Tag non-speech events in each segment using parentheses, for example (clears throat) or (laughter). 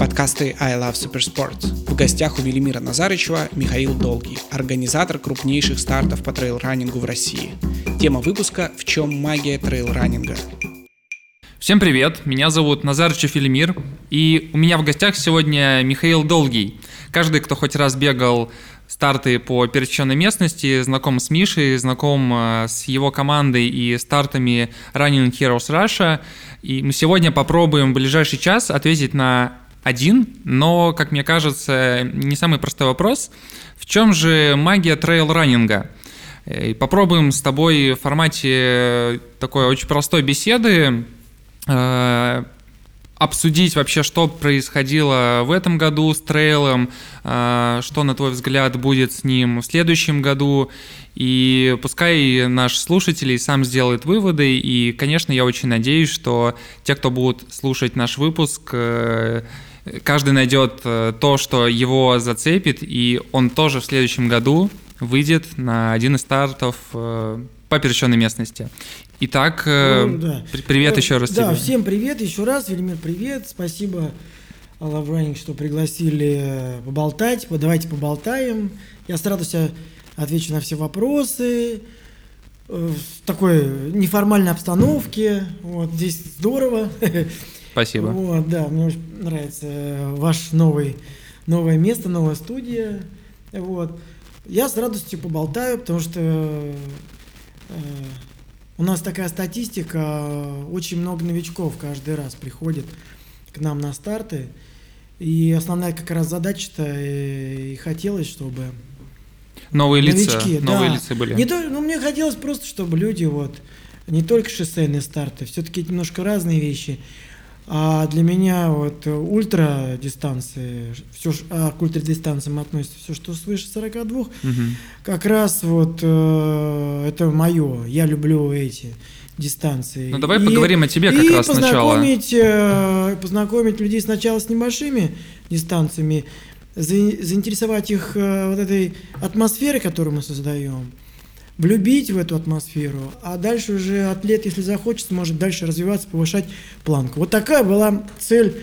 подкасты I Love Supersport. В гостях у Велимира Назарычева Михаил Долгий, организатор крупнейших стартов по трейл-раннингу в России. Тема выпуска «В чем магия трейл-раннинга?». Всем привет, меня зовут Назарычев Велимир, и у меня в гостях сегодня Михаил Долгий. Каждый, кто хоть раз бегал старты по пересеченной местности, знаком с Мишей, знаком э, с его командой и стартами Running Heroes Russia. И мы сегодня попробуем в ближайший час ответить на один, но, как мне кажется, не самый простой вопрос. В чем же магия трейл-раннинга? И попробуем с тобой в формате такой очень простой беседы э, обсудить вообще, что происходило в этом году с трейлом, э, что, на твой взгляд, будет с ним в следующем году, и пускай наш слушатель сам сделает выводы, и, конечно, я очень надеюсь, что те, кто будут слушать наш выпуск, э, каждый найдет э, то, что его зацепит, и он тоже в следующем году выйдет на один из стартов э, по пересеченной местности. Итак, э, ну, да. привет еще раз да, тебе. Всем привет еще раз, Велимир, привет, спасибо Love Running, что пригласили поболтать, давайте поболтаем. Я с радостью отвечу на все вопросы в такой неформальной обстановке. Вот здесь здорово. (laughs) Спасибо. Вот, да, мне очень нравится э, ваш новый, новое место, новая студия. Вот. Я с радостью поболтаю, потому что э, у нас такая статистика, очень много новичков каждый раз приходит к нам на старты. И основная как раз задача-то и, и хотелось, чтобы новые новички, лица, да. новые лица были. Не то, ну, мне хотелось просто, чтобы люди вот не только шоссейные старты, все-таки немножко разные вещи. А для меня вот ультра дистанции, все, а к ультрадистанциям относится все, что свыше 42, угу. как раз вот э, это мое. Я люблю эти дистанции. Ну давай и, поговорим о тебе как и раз познакомить, сначала. Э, познакомить людей сначала с небольшими дистанциями, заинтересовать их э, вот этой атмосферой, которую мы создаем влюбить в эту атмосферу, а дальше уже атлет, если захочет, может дальше развиваться, повышать планку. Вот такая была цель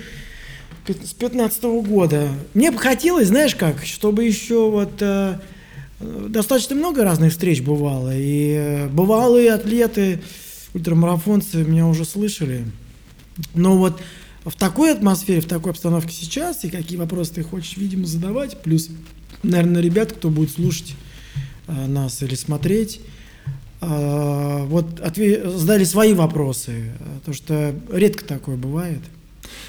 с 15 года. Мне бы хотелось, знаешь как, чтобы еще вот э, достаточно много разных встреч бывало, и э, бывалые атлеты, ультрамарафонцы меня уже слышали, но вот в такой атмосфере, в такой обстановке сейчас, и какие вопросы ты хочешь, видимо, задавать, плюс, наверное, ребят, кто будет слушать нас или смотреть, э, вот задали свои вопросы, то что редко такое бывает.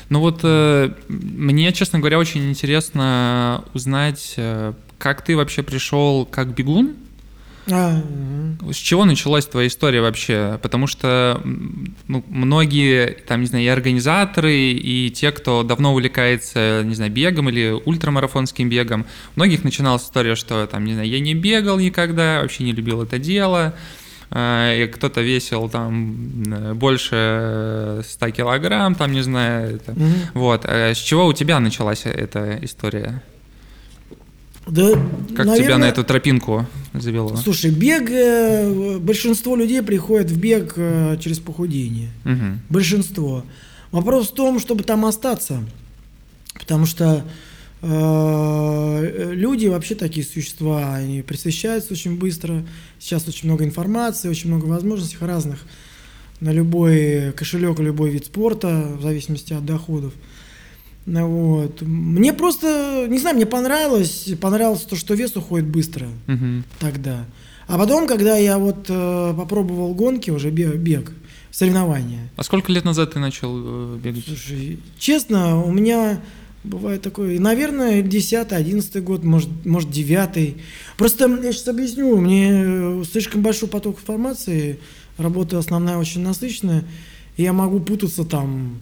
Ну вот э, мне, честно говоря, очень интересно узнать, как ты вообще пришел как бегун, а. С чего началась твоя история вообще? Потому что ну, многие, там, не знаю, и организаторы, и те, кто давно увлекается, не знаю, бегом или ультрамарафонским бегом, у многих начиналась история, что, там, не знаю, я не бегал никогда, вообще не любил это дело, а, и кто-то весил там больше 100 килограмм, там, не знаю, это. Угу. вот. А с чего у тебя началась эта история? Да, как наверное, тебя на эту тропинку завело? Слушай, бег, э, большинство людей приходят в бег э, через похудение. Угу. Большинство. Вопрос в том, чтобы там остаться. Потому что э, люди вообще такие существа, они присвящаются очень быстро. Сейчас очень много информации, очень много возможностей разных на любой кошелек, любой вид спорта, в зависимости от доходов. Ну вот. Мне просто, не знаю, мне понравилось, понравилось то, что вес уходит быстро угу. тогда. А потом, когда я вот э, попробовал гонки, уже бег, бег, соревнования. А сколько лет назад ты начал э, бегать? Слушай, честно, у меня бывает такое, наверное, 10 11 год, может, может 9 Просто я сейчас объясню, мне э, слишком большой поток информации, работа основная очень насыщенная, и я могу путаться там,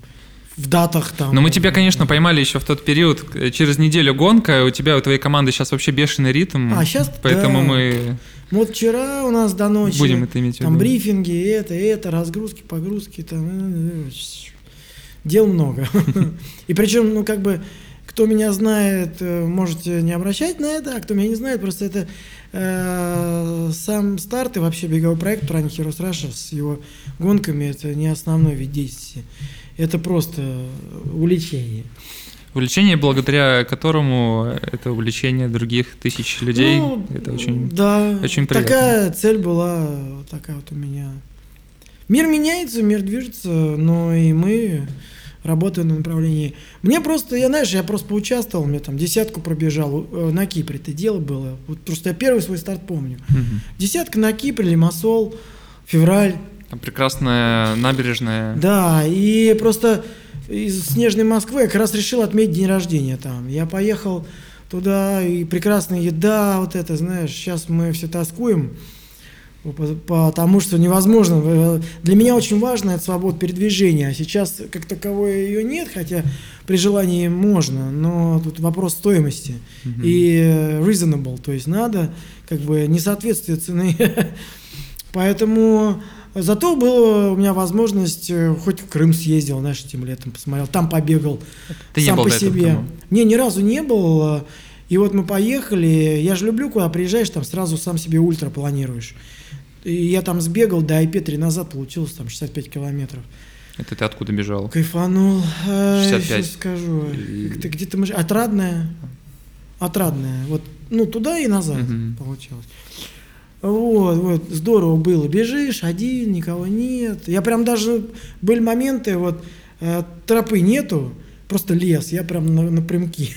в датах там. Но мы тебя, конечно, поймали еще в тот период. Через неделю гонка, у тебя, у твоей команды сейчас вообще бешеный ритм. А сейчас, Поэтому да. мы... Вот вчера у нас до ночи. Будем это иметь в виду. Там брифинги, это, это, разгрузки, погрузки, там... Э, э, дел много. (laughs) И причем, ну, как бы, кто меня знает, э, можете не обращать на это, а кто меня не знает, просто это э, сам старт и вообще беговой проект Running Heroes Russia с его гонками, это не основной вид деятельности это просто увлечение. Увлечение, благодаря которому это увлечение других тысяч людей. Ну, это очень, да, очень приятно. Такая цель была, такая вот у меня. Мир меняется, мир движется, но и мы работаем на направлении. Мне просто, я знаешь, я просто поучаствовал, мне там десятку пробежал э, на Кипре, это дело было. Вот просто я первый свой старт помню. Мгм. Десятка на Кипре, Лимассол, февраль. Там прекрасная набережная. Да, и просто из снежной Москвы я как раз решил отметить день рождения там. Я поехал туда, и прекрасная еда, вот это, знаешь, сейчас мы все тоскуем, по- потому что невозможно. Э, Для меня очень важно это свобода передвижения, а сейчас как таковой ее нет, хотя при желании можно, но тут вопрос стоимости и э, reasonable, то есть надо как бы несоответствие цены. (laughs) Поэтому зато была у меня возможность, э, хоть в Крым съездил, знаешь, этим летом посмотрел, там побегал Ты не сам был по себе. Крыму? Не, ни разу не был. И вот мы поехали, я же люблю, куда приезжаешь, там сразу сам себе ультра планируешь. И я там сбегал до IP3 назад, получилось там 65 километров. Это ты откуда бежал? Кайфанул. Э, 65. щас скажу. И- Ты где-то мы... Отрадная. Отрадная. Вот, ну, туда и назад Мгм. получилось. Вот, вот, здорово было. Бежишь один, никого нет. Я прям даже... Были моменты, вот, э, тропы нету, просто лес. Я прям на, напрямки.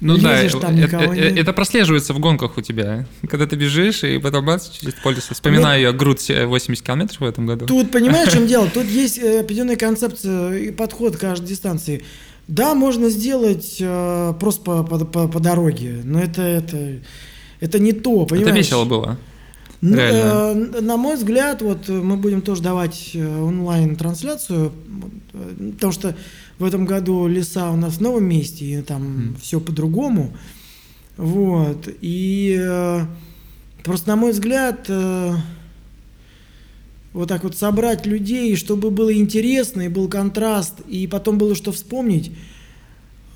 Ну (laughs) да, там э- э- это прослеживается в гонках у тебя. Когда ты бежишь, и потом бац, через поле. Вспоминаю я грудь э, 80 километров в этом году. Тут, (laughs) понимаешь, в чем дело? Тут есть определенная концепция и подход к каждой дистанции. Да, можно сделать э, просто по, по, по- по дороге, но это, это, это не то, понимаешь? Это весело было. Ну, э, на мой взгляд, вот э, мы будем тоже давать э, онлайн-трансляцию, потому что в этом году леса у нас в новом месте, и там Мгм. все по-другому. Вот. И э, просто, на мой взгляд, э, вот так вот собрать людей, чтобы было интересно, и был контраст, и потом было что вспомнить.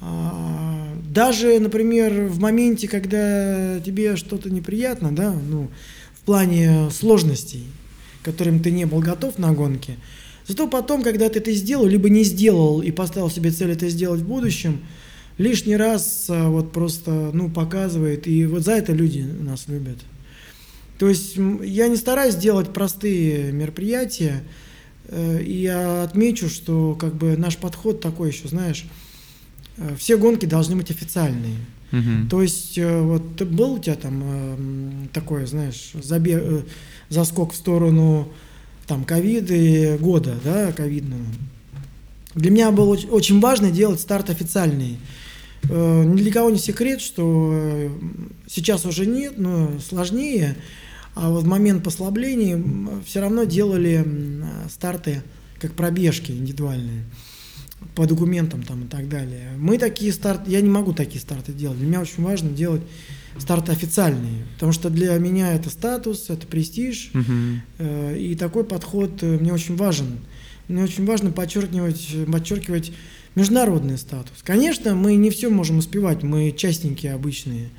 А, Даже, например, в моменте, когда тебе что-то неприятно, да, ну, в плане сложностей, которым ты не был готов на гонке, зато потом, когда ты это сделал, либо не сделал и поставил себе цель это сделать в будущем, лишний раз а, вот просто, ну, показывает, и вот за это люди нас любят. То есть я не стараюсь делать простые мероприятия, э, и я отмечу, что как бы наш подход такой еще, знаешь, все гонки должны быть официальные. Мгм. То есть э, вот был у тебя там э, м, такое, знаешь, забег, э, заскок в сторону там ковида и года, да, ковидного. Для меня было оч- очень важно делать старт официальный. Э, Ни для кого не секрет, что э, сейчас уже нет, но сложнее. А вот в момент послабления все равно делали старты как пробежки индивидуальные по документам там и так далее. Мы такие старты, я не могу такие старты делать. Для меня очень важно делать старты официальные, потому что для меня это статус, это престиж. Э, И такой подход э, мне очень важен. Мне очень важно подчеркивать, подчеркивать международный статус. Конечно, мы не все можем успевать, мы частники обычные.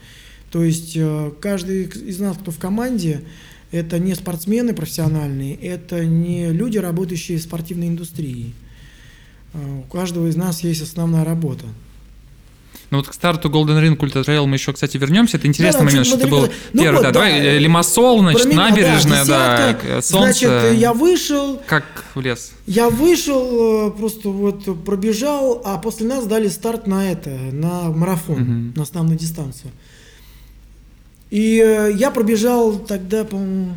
То есть э, каждый из нас, кто в команде, это не спортсмены профессиональные, это не люди, работающие в спортивной индустрии. Э, У каждого из нас есть основная работа. Ну вот к старту Golden Ring Ultra Trail мы еще, кстати, вернемся. Это интересный Да, момент, чуть что ты был. Ну первый. вот, да, да. давай, э, Лимассол, значит, меня, набережная, да, десятка. к- солнце. Значит, я вышел, Как в лес. Я вышел, э, просто вот пробежал, а после нас дали старт на это, на марафон, Мгм. на основную дистанцию. И э, я пробежал тогда, по-моему,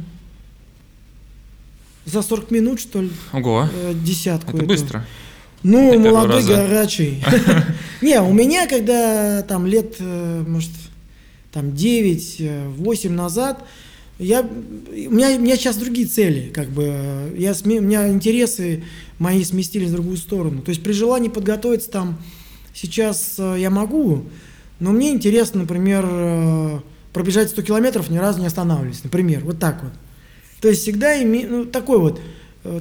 за 40 минут, что ли, Ого, э, десятку. это эту. быстро. Ну, первого молодой, раза. горячий. (laughs) (laughs) Не, у меня, когда там лет, э, может, там 9-8 назад, я, у, меня, у меня сейчас другие цели, как бы, э, я, у меня интересы мои сместились в другую сторону. То есть при желании подготовиться там сейчас э, я могу, но мне интересно, например, э, пробежать 100 километров, ни разу не останавливаясь, например, вот так вот. То есть всегда име... ну, такой вот э,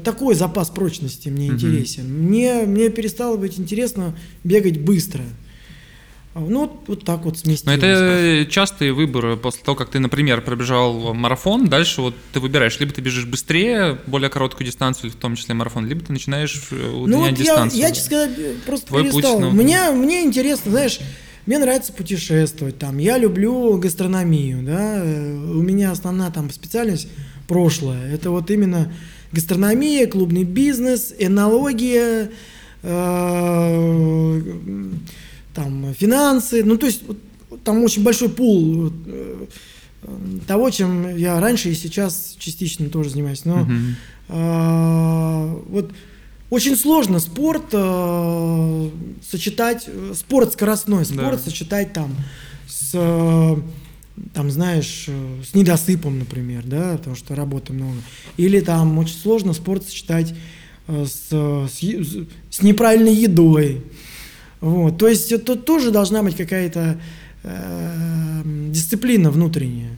такой запас прочности мне интересен. Мне, мне перестало быть интересно бегать быстро. Ну, вот, вот так вот сместилось. Но это частые выборы после того, как ты, например, пробежал марафон, дальше вот ты выбираешь, либо ты бежишь быстрее, более короткую дистанцию, в том числе марафон, либо ты начинаешь э, удлинять ну, вот дистанцию. Я, я, честно сказать, просто Твой перестал. путь, ну, мне, мне интересно, знаешь, мне нравится путешествовать, там, я люблю гастрономию, да, у меня основная там специальность прошлое, это вот именно гастрономия, клубный бизнес, энология, э, там, финансы, ну, то есть вот, там очень большой пул э, того, чем я раньше и сейчас частично тоже занимаюсь, но э, вот очень сложно спорт э, сочетать, э, спорт скоростной, спорт Да. сочетать там с, э, там, знаешь, э, с недосыпом, например, да, потому что работы много. Или там очень сложно спорт сочетать э, с, с, с- неправильной едой. Вот. То есть это тоже должна быть какая-то э, дисциплина внутренняя.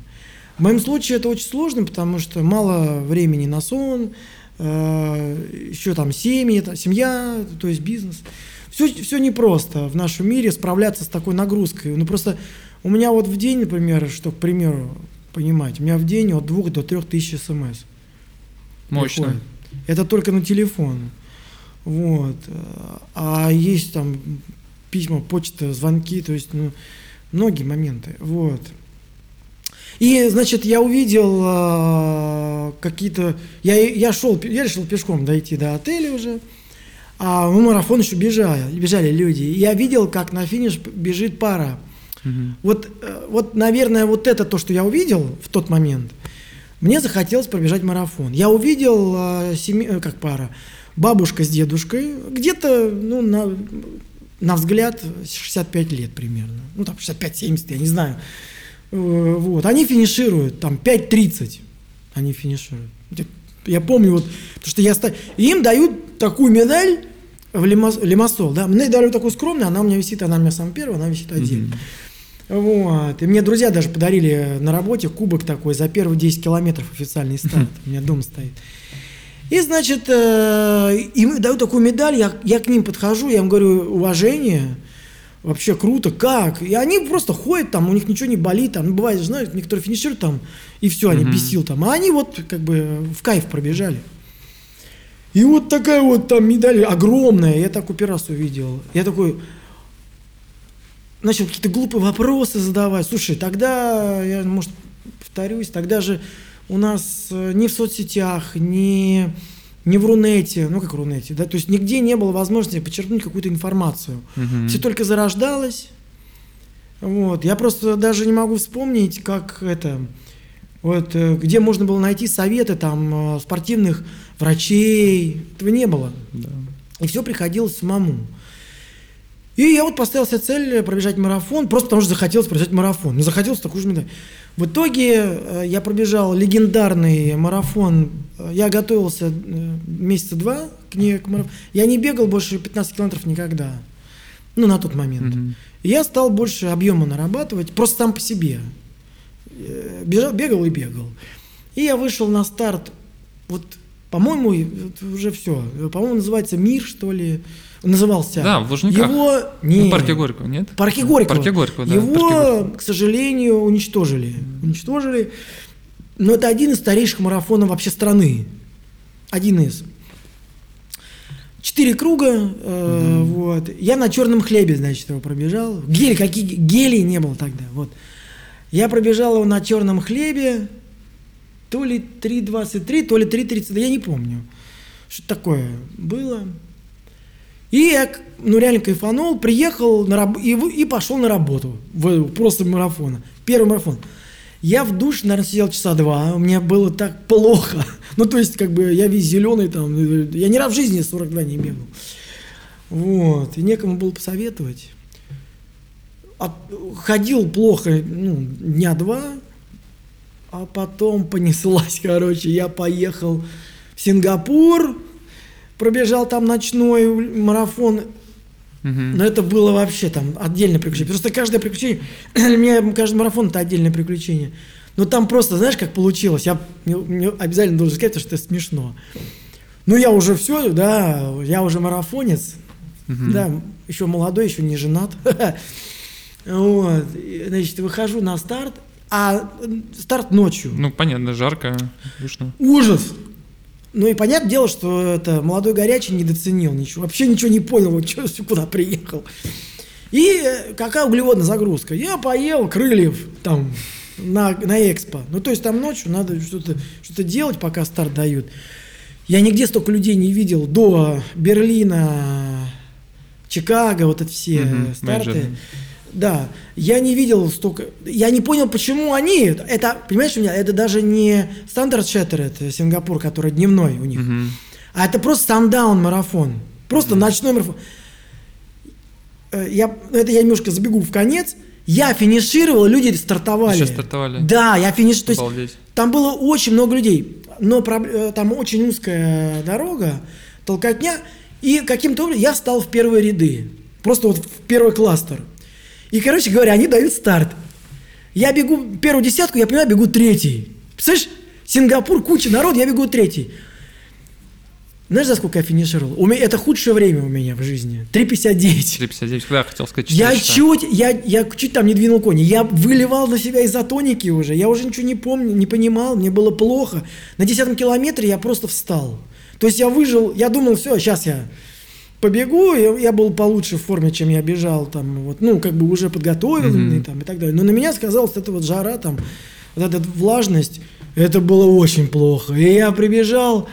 В моем случае это очень сложно, потому что мало времени на сон, э, еще там семьи, это семья, то есть бизнес. Все, все непросто в нашем мире справляться с такой нагрузкой. Ну просто у меня вот в день, например, что, к примеру, понимать, у меня в день от двух до трех тысяч смс. Мощно. приходит. Это только на телефон. Вот. А есть там письма, почта, звонки, то есть, ну, многие моменты. Вот. И, значит, я увидел а, какие-то... Я, я шел, я решил пешком дойти до отеля уже, а мы марафон еще бежали, бежали люди. И я видел, как на финиш бежит пара. Вот, э, вот, наверное, вот это то, что я увидел в тот момент, мне захотелось пробежать марафон. Я увидел, э, семи- как пара, бабушка с дедушкой, где-то, ну, на, на взгляд, 65 лет примерно. Ну, там, 65-70, я не знаю. Э, Вот, они финишируют, там, 5.30 они финишируют. Я- помню, вот, потому что я ста- им дают такую медаль в Лимас- Лимассол, да, мне дали такую скромную, она у меня висит, она у меня самая первая, она висит отдельно. Вот. И мне друзья даже подарили на работе кубок такой за первые 10 километров официальный старт. У меня дом стоит. И, значит, э, им дают такую медаль, я, я к ним подхожу, я им говорю, уважение, вообще круто, как? И они просто ходят там, у них ничего не болит, там, ну, бывает, знаешь, некоторые финишируют там, и все, они Мгм. без сил там, а они вот как бы в кайф пробежали. И вот такая вот там медаль огромная, я такой первый раз увидел. Я такой, начал какие-то глупые вопросы задавать. Слушай, тогда, я, может, повторюсь, тогда же у нас э, ни в соцсетях, ни, ни в Рунете, ну как Рунете, да, то есть нигде не было возможности почерпнуть какую-то информацию. Мгм. Все только зарождалось. Вот. Я просто даже не могу вспомнить, как это, вот, э, где можно было найти советы там э, спортивных врачей. Этого не было. Да. И все приходилось самому. И я вот поставил себе цель пробежать марафон, просто потому что захотелось пробежать марафон. Ну, захотелось такую же медаль. В итоге э, я пробежал легендарный марафон. Э, Я готовился э, месяца два к ней, к марафону. Я не бегал больше 15 километров никогда. Ну, на тот момент. И я стал больше объема нарабатывать, просто сам по себе. Э, Бежал, бегал и бегал. И я вышел на старт, вот, по-моему, уже все. По-моему, называется «Мир», что ли. Назывался. Да, в Лужниках. Его... Ну, Не, в парке Горького, нет? парке Горького. Парке Горького, да. Его, парке Горького. к сожалению, уничтожили. Уничтожили. Но это один из старейших марафонов вообще страны. Один из. Четыре круга, э, вот. Я на черном хлебе, значит, его пробежал. Гели, какие гелий не было тогда, вот. Я пробежал его на черном хлебе, то ли 3.23, то ли 3.30, я не помню. Что такое было. И я, ну, реально кайфанул, приехал на раб- и, и пошел на работу. В, просто марафона. Первый марафон. Я в душ, наверное, сидел часа два, меня было так плохо. (laughs) Ну, то есть, как бы, я весь зеленый там, я ни разу в жизни 42 не бегал. Вот, и некому было посоветовать. От- ходил плохо, ну, дня два, а потом понеслась, (laughs) короче, я поехал в Сингапур, пробежал там ночной марафон, но это было вообще там отдельное приключение. Просто каждое приключение, (clears throat) для меня каждый марафон это отдельное приключение. Но там просто, знаешь, как получилось, я мне, мне обязательно должен сказать, потому что это смешно. Ну, я уже все, да, я уже марафонец, Мгм. да, еще молодой, еще не женат. (laughs) Вот, значит, выхожу на старт, а старт ночью. Ну, понятно, жарко, душно. Ужас! Ну и понятное дело, что это молодой горячий недооценил ничего, вообще ничего не понял, вот чё, (laughs) куда приехал. И э, какая углеводная загрузка? Я поел крыльев там на, на экспо. Ну, то есть там ночью надо что-то что делать, пока старт дают. Я нигде столько людей не видел до Берлина, Чикаго, вот это все Мгм, старты. менеджеры. Да, я не видел столько, я не понял, почему они, это, понимаешь, у меня, это даже не стандарт шеттер, это Сингапур, который дневной у них, Мгм. а это просто сандаун марафон, просто ночной марафон. Э, Я, это я немножко забегу в конец, я финишировал, люди стартовали. Еще стартовали? Да, я финиш, то есть там было очень много людей, но э, там очень узкая дорога, толкотня, и каким-то образом я встал в первые ряды, просто вот в первый кластер. И, короче говоря, они дают старт. Я бегу первую десятку, я понимаю, бегу третий. Представляешь, Сингапур, куча народ, я бегу третий. Знаешь, за сколько я финишировал? У меня, это худшее время у меня в жизни. 3,59. 359, да, хотел сказать, Я 4 часа. чуть, я, я чуть там не двинул кони. Я выливал на себя изотоники уже. Я уже ничего не помню, не понимал, мне было плохо. На десятом километре я просто встал. То есть я выжил, я думал, все, сейчас я побегу, я, я был получше в форме, чем я бежал, там, вот, ну, как бы уже подготовленный, Мгм. там, и так далее. Но на меня сказалась эта вот жара, там, вот эта влажность, это было очень плохо. И я прибежал,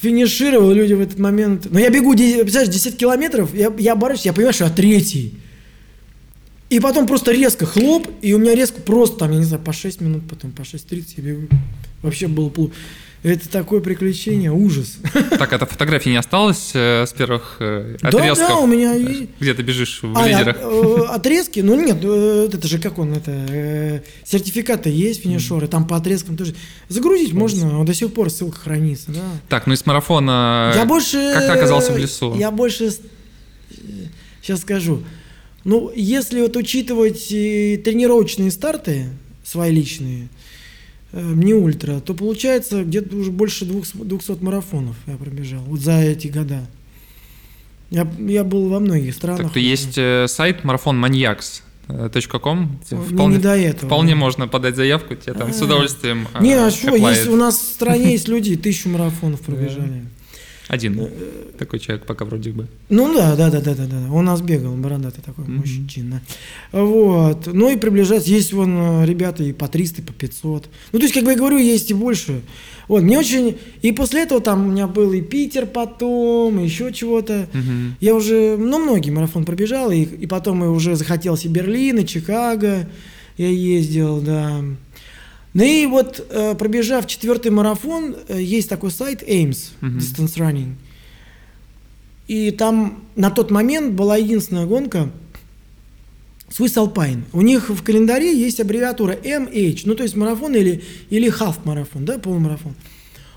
финишировал, люди в этот момент... Но я бегу, представляешь, 10 километров, я, я борюсь, я понимаю, что я третий. И потом просто резко хлоп, и у меня резко просто там, я не знаю, по 6 минут, потом по 6.30 я бегу. Вообще было плохо. Это такое приключение, ужас. Так, это фотографии не осталось э, с первых э, Да, отрезков? да, у меня и- Где ты бежишь в А, лидерах? э, отрезки? Ну нет, э, это же как он, это э, сертификаты есть, финишеры, там по отрезкам тоже. Загрузить можно, до сих пор ссылка хранится, да. Так, ну из марафона... Я больше... Как ты оказался в лесу? Я больше... Сейчас скажу. Ну, если вот учитывать э, тренировочные старты, свои личные, не ультра, то получается где-то уже больше двух, 200 марафонов я пробежал. Вот за эти года. Я, я был во многих странах. Так, то есть э, сайт марафонманьякс.ком. Не, Вполне, не до этого. вполне можно подать заявку, тебе там с А. удовольствием э, Не, а что, есть, у нас в стране есть (laughs) люди, тысячу марафонов пробежали. Один Э, такой человек пока вроде бы. Ну да, да, да, да, да, да. Он у нас бегал, бородатый такой Мгм. мужчина. Вот. Ну и приближаться. Есть вон э, ребята и по 300, и по 500. Ну, то есть, как бы я говорю, есть и больше. Вот, мне очень... И после этого там у меня был и Питер потом, и еще чего-то. Мгм. Я уже, ну, многие марафон пробежал, и, и потом и уже захотелось и Берлин, и Чикаго. Я ездил, да. Ну и вот, э, пробежав четвертый марафон, э, есть такой сайт Ames, Мгм. Distance Running. И там на тот момент была единственная гонка Swiss Alpine. У них в календаре есть аббревиатура MH, ну то есть марафон или, или half марафон, да, полумарафон.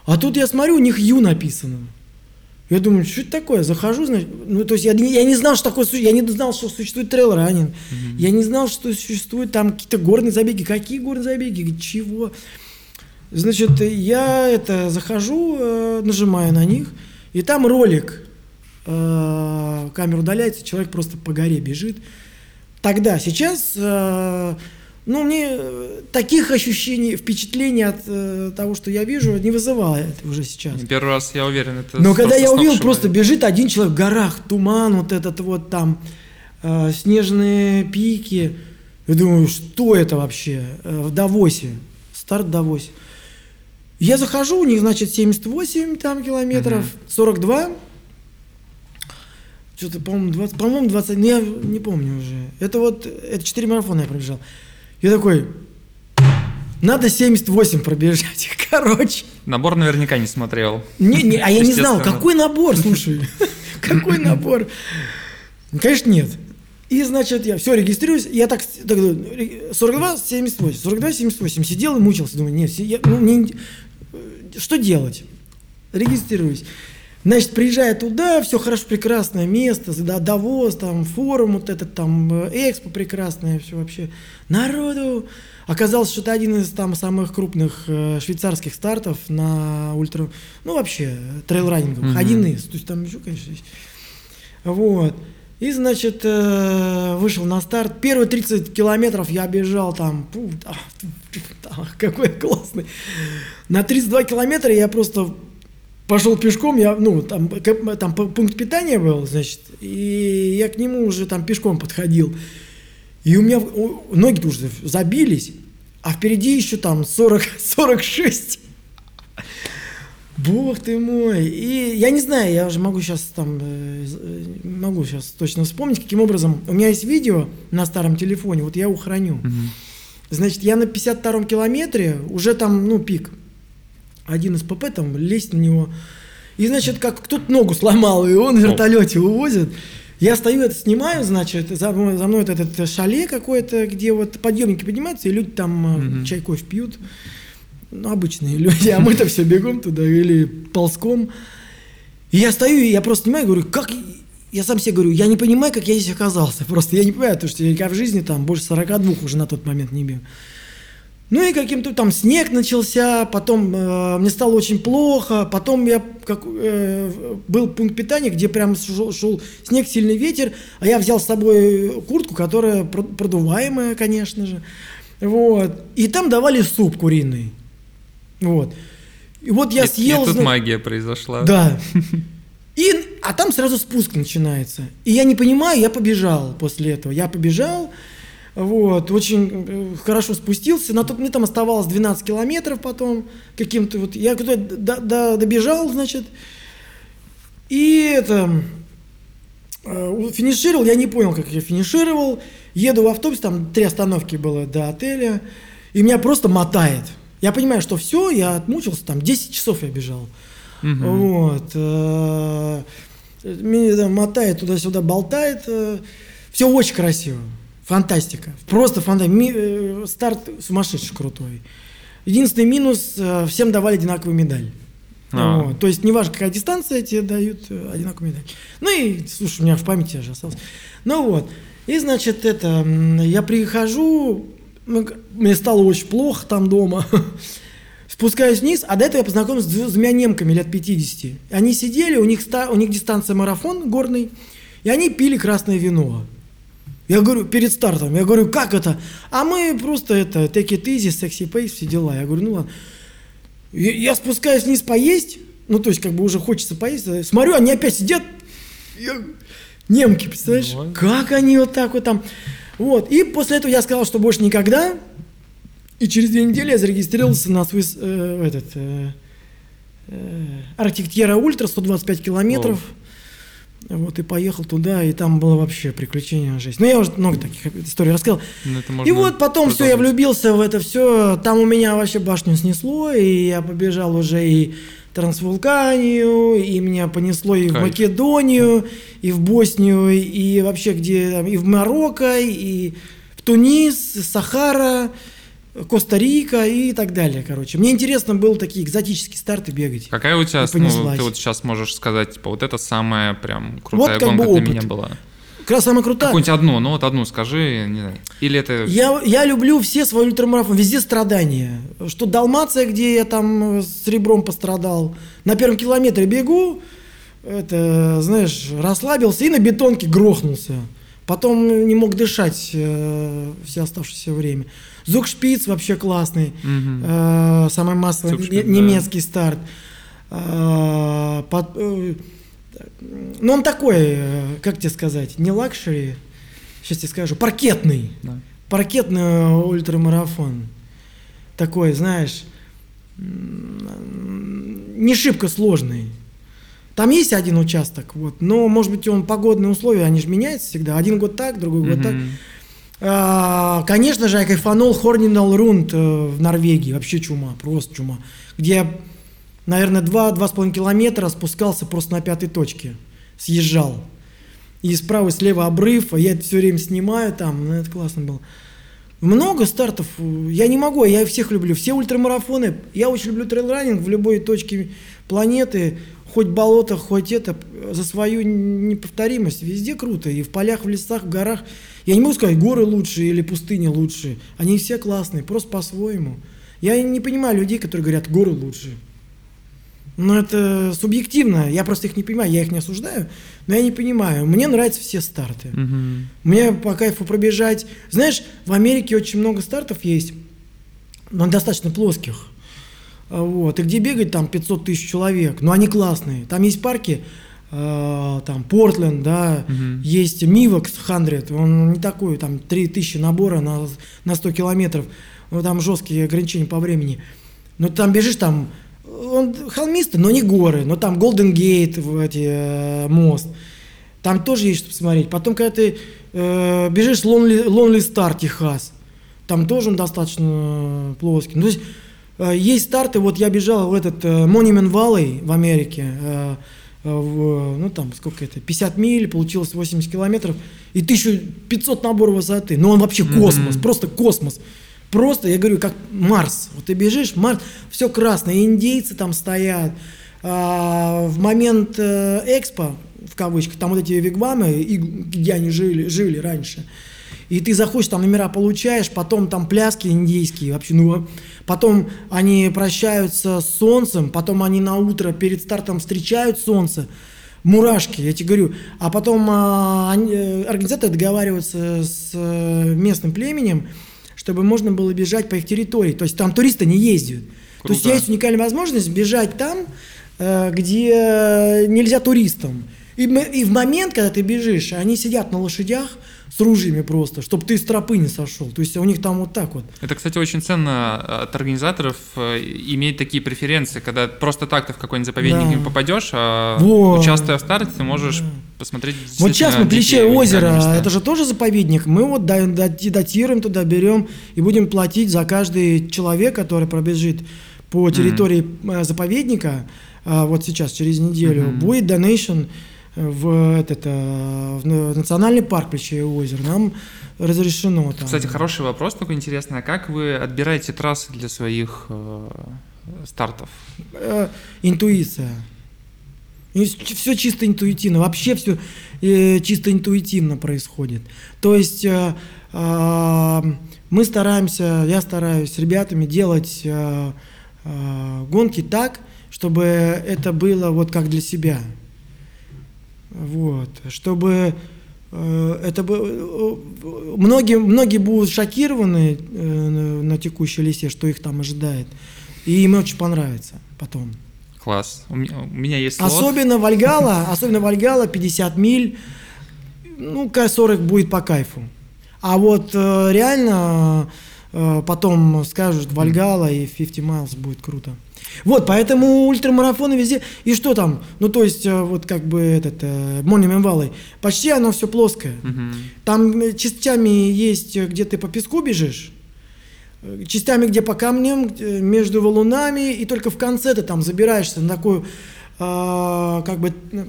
А тут я смотрю, у них U написано. Я думаю, что это такое? Захожу, значит, ну, то есть я, не- я не знал, что такое, я не знал, что существует трейл раннинг. Я не знал, что существует там какие-то горные забеги. Какие горные забеги? Чего? Значит, я это захожу, э, нажимаю на них, и там ролик. Э, камера удаляется, человек просто по горе бежит. Тогда, сейчас, э, ну, мне э, таких ощущений, впечатлений от э, того, что я вижу, не вызывает уже сейчас. Первый раз, я уверен, это Но когда я увидел, сногсшибательно. просто бежит один человек в горах, туман, вот этот вот там, э, снежные пики. Я думаю, что это вообще? Э, в Давосе, старт в Давосе. Я захожу, у них, значит, 78 там километров, 42. Что-то, по-моему, 20, по-моему, 20, ну, я не помню уже. Это вот, это 4 марафона я пробежал. Я такой, надо 78 пробежать, (laughs) короче. Набор наверняка не смотрел. Не, не, а я не знал, какой набор, слушай. (laughs) Какой набор? Конечно, нет. И, значит, я все, регистрируюсь, я так, так думаю, ре- 42, 78, 42, 78, сидел и мучился, думаю, нет, я- ну, мне- э, что делать? Регистрируюсь. Значит, приезжая туда, все хорошо, прекрасное место, да, Давос, там, форум вот этот, там, э, экспо прекрасное, все вообще. Народу. Оказалось, что это один из там самых крупных э, швейцарских стартов на ультра, ну, вообще, трейл-раннингах, Мгм. один из, то есть там еще, конечно, есть. Вот. И, значит, э, вышел на старт. Первые 30 километров я бежал там. Фу, да, да, какой классный. На 32 километра я просто пошел пешком. Я, ну, там, там пункт питания был, значит. И я к нему уже там пешком подходил. И у меня ноги уже забились. А впереди еще там 40, 46 (laughs) Бог ты мой. И я не знаю, я уже могу сейчас там, э, э, могу сейчас точно вспомнить, каким образом. У меня есть видео на старом телефоне, вот я его храню. Угу. Значит, я на 52-м километре, уже там, ну, пик. Один из ПП там, лезть на него. И, значит, как кто-то ногу сломал, и он в вертолете увозит. Я стою, это снимаю, значит, за, мной, за мной вот этот шале какой-то, где вот подъемники поднимаются, и люди там угу. чай, кофе пьют ну, обычные люди, а мы-то все бегом туда или ползком. И я стою, и я просто понимаю, говорю, как... Я сам себе говорю, я не понимаю, как я здесь оказался. Просто я не понимаю, потому что я в жизни там больше 42 уже на тот момент не бил. Ну и каким-то там снег начался, потом э, мне стало очень плохо, потом я как, э, был пункт питания, где прям шел, шел снег, сильный ветер, а я взял с собой куртку, которая продуваемая, конечно же, вот, и там давали суп куриный. Вот. И вот я и, съел... И тут магия произошла. Да. (laughs) И, а там сразу спуск начинается. И я не понимаю, я побежал после этого. Я побежал, вот, очень э, хорошо спустился. На тот мне там оставалось 12 километров потом каким-то вот. Я куда до, до, добежал, значит. И это э, финишировал, я не понял, как я финишировал. Еду в автобус, там три остановки было до отеля, и меня просто мотает. Я понимаю, что все, я отмучился, там 10 часов я бежал. Угу. Вот. Э, меня там мотает туда-сюда, болтает. Все очень красиво. Фантастика. Просто фантастика. Э, старт сумасшедший крутой. Единственный минус, всем давали одинаковую медаль. А. Вот. То есть, неважно, какая дистанция, тебе дают одинаковую медаль. Ну и, слушай, у меня в памяти же осталось. Ну вот. И, значит, это, я прихожу, ну, мне стало очень плохо там дома. (laughs) Спускаюсь вниз, а до этого я познакомился с двумя немками лет 50. Они сидели, у них, у них дистанция марафон горный, и они пили красное вино. Я говорю, перед стартом, я говорю, как это? А мы просто это, take it easy, sexy pace, все дела. Я говорю, ну ладно. Я, я спускаюсь вниз поесть, ну то есть как бы уже хочется поесть, смотрю, они опять сидят, я... немки, представляешь? Ну, как они вот так вот там... Вот. И после этого я сказал, что больше никогда. И через две недели я зарегистрировался на свой э, этот э, Арктик Ультра 125 километров. О. Вот, и поехал туда, и там было вообще приключение жизни. Ну, я уже много таких историй рассказал. Ну, и вот потом все, я влюбился в это все. Там у меня вообще башню снесло, и я побежал уже и Трансвулканию, и меня понесло и Кайф. в Македонию, и в Боснию, и вообще где и в Марокко, и в Тунис, Сахара, Коста-Рика и так далее, короче. Мне интересно было такие экзотические старты бегать. Какая у тебя, ну, ты вот сейчас можешь сказать, типа, вот это самая прям крутая вот гонка для меня была? Как раз самая крутая. Какую-нибудь одну, ну вот одну скажи, не знаю. Или это... Я, я люблю все свои ультрамарафоны, везде страдания. Что Далмация, где я там э, с ребром пострадал, на первом километре бегу, это, знаешь, расслабился и на бетонке грохнулся. Потом не мог дышать э, все оставшееся время. Зукшпиц вообще классный. Угу. Э, самый массовый Зукшпиц, немецкий да. старт. Э, под, э, ну, он такой, э, как тебе сказать, не luxury, сейчас тебе скажу, паркетный. Да. Паркетный ультрамарафон. Такой, знаешь, не шибко сложный. Там есть один участок, вот, но, может быть, он погодные условия, они же меняются всегда. Один год так, другой год mm-hmm. так. А, конечно же, я кайфанул Хорнинал Рунд э, в Норвегии, вообще чума, просто чума. Где я наверное, 2-2,5 километра спускался просто на пятой точке. Съезжал. И справа и слева обрыв, а я это все время снимаю там, ну, это классно было. Много стартов, я не могу, я всех люблю, все ультрамарафоны, я очень люблю трейлранинг в любой точке планеты, хоть болото, хоть это, за свою неповторимость, везде круто, и в полях, в лесах, в горах. Я не могу сказать, горы лучше или пустыни лучше, они все классные, просто по-своему. Я не понимаю людей, которые говорят, горы лучше. Но это субъективно, я просто их не понимаю, я их не осуждаю, но я не понимаю. Мне нравятся все старты. Угу. Мне по кайфу пробежать. Знаешь, в Америке очень много стартов есть, но достаточно плоских. А, Вот. И где бегать там 500 тысяч человек, но они классные. Там есть парки, э, там Портленд, да, Мгм. есть Мивокс 100, он не такой, там 3000 набора на, на 100 километров, ну, там жесткие ограничения по времени. Но ты там бежишь, там, он холмистый, но не горы, но там Голден Гейт, в эти, э, мост, там тоже есть что посмотреть. Потом, когда ты э, бежишь Lonely, Lonely Star, Техас, там тоже он достаточно плоский. Ну, то есть э, есть старты, вот я бежал в этот э, Monument Valley в Америке, э, в, ну там сколько это, 50 миль, получилось 80 километров, и 1500 набор высоты. Но он вообще космос, Мгм. просто космос. Просто, я говорю, как Марс. Вот ты бежишь, Марс, все красное, индейцы там стоят. А, в момент э, экспо, в кавычках, там вот эти вигвамы, и где они жили, жили раньше. И ты заходишь, там номера получаешь, потом там пляски индейские, вообще, ну, потом они прощаются с солнцем, потом они на утро перед стартом встречают солнце, мурашки, я тебе говорю. А потом а, они, э, организаторы договариваются с э, местным племенем, чтобы можно было бежать по их территории. То есть там туристы не ездят. То есть Круто. есть уникальная возможность бежать там, э, где нельзя туристам. И, и в момент, когда ты бежишь, они сидят на лошадях с ружьями просто, чтобы ты с тропы не сошел. То есть у них там вот так вот. Это, кстати, очень ценно от организаторов э, иметь такие преференции, когда просто так ты в какой-нибудь заповедник Да. не попадешь, а Вот. участвуя в старте, ты можешь посмотреть Вот сейчас мы Плече озеро, места. это же тоже заповедник. Мы вот да- дати- датируем туда, берем и будем платить за каждый человек, который пробежит по территории э, заповедника. а, Вот сейчас, через неделю, Мгм. будет донейшн в, этот, э, в на- национальный парк Плече озеро. Нам разрешено там. Кстати, хороший вопрос такой интересный. А как вы отбираете трассы для своих э, стартов? Э, интуиция. Все чисто интуитивно. Вообще все чисто интуитивно происходит. То есть э, э, мы стараемся, я стараюсь с ребятами делать э, э, гонки так, чтобы это было вот как для себя. Вот. Чтобы э, это бы многие, многие будут шокированы э, на- текущей листе, что их там ожидает. И им очень понравится потом. Класс. У меня, у меня есть слот. Особенно Вальгала, (laughs) особенно Вальгала 50 миль, ну, К-40 будет по кайфу. А вот э, реально потом скажут Вальгала и 50 miles будет круто. Вот, поэтому ультрамарафоны везде. И что там? Ну, то есть, э, вот как бы этот э, Monument Valley, почти оно все плоское. Там э, частями есть, э, где ты по песку бежишь, э, частями, где по камням, э, между валунами, и только в конце ты там забираешься на такую, а, как бы, э,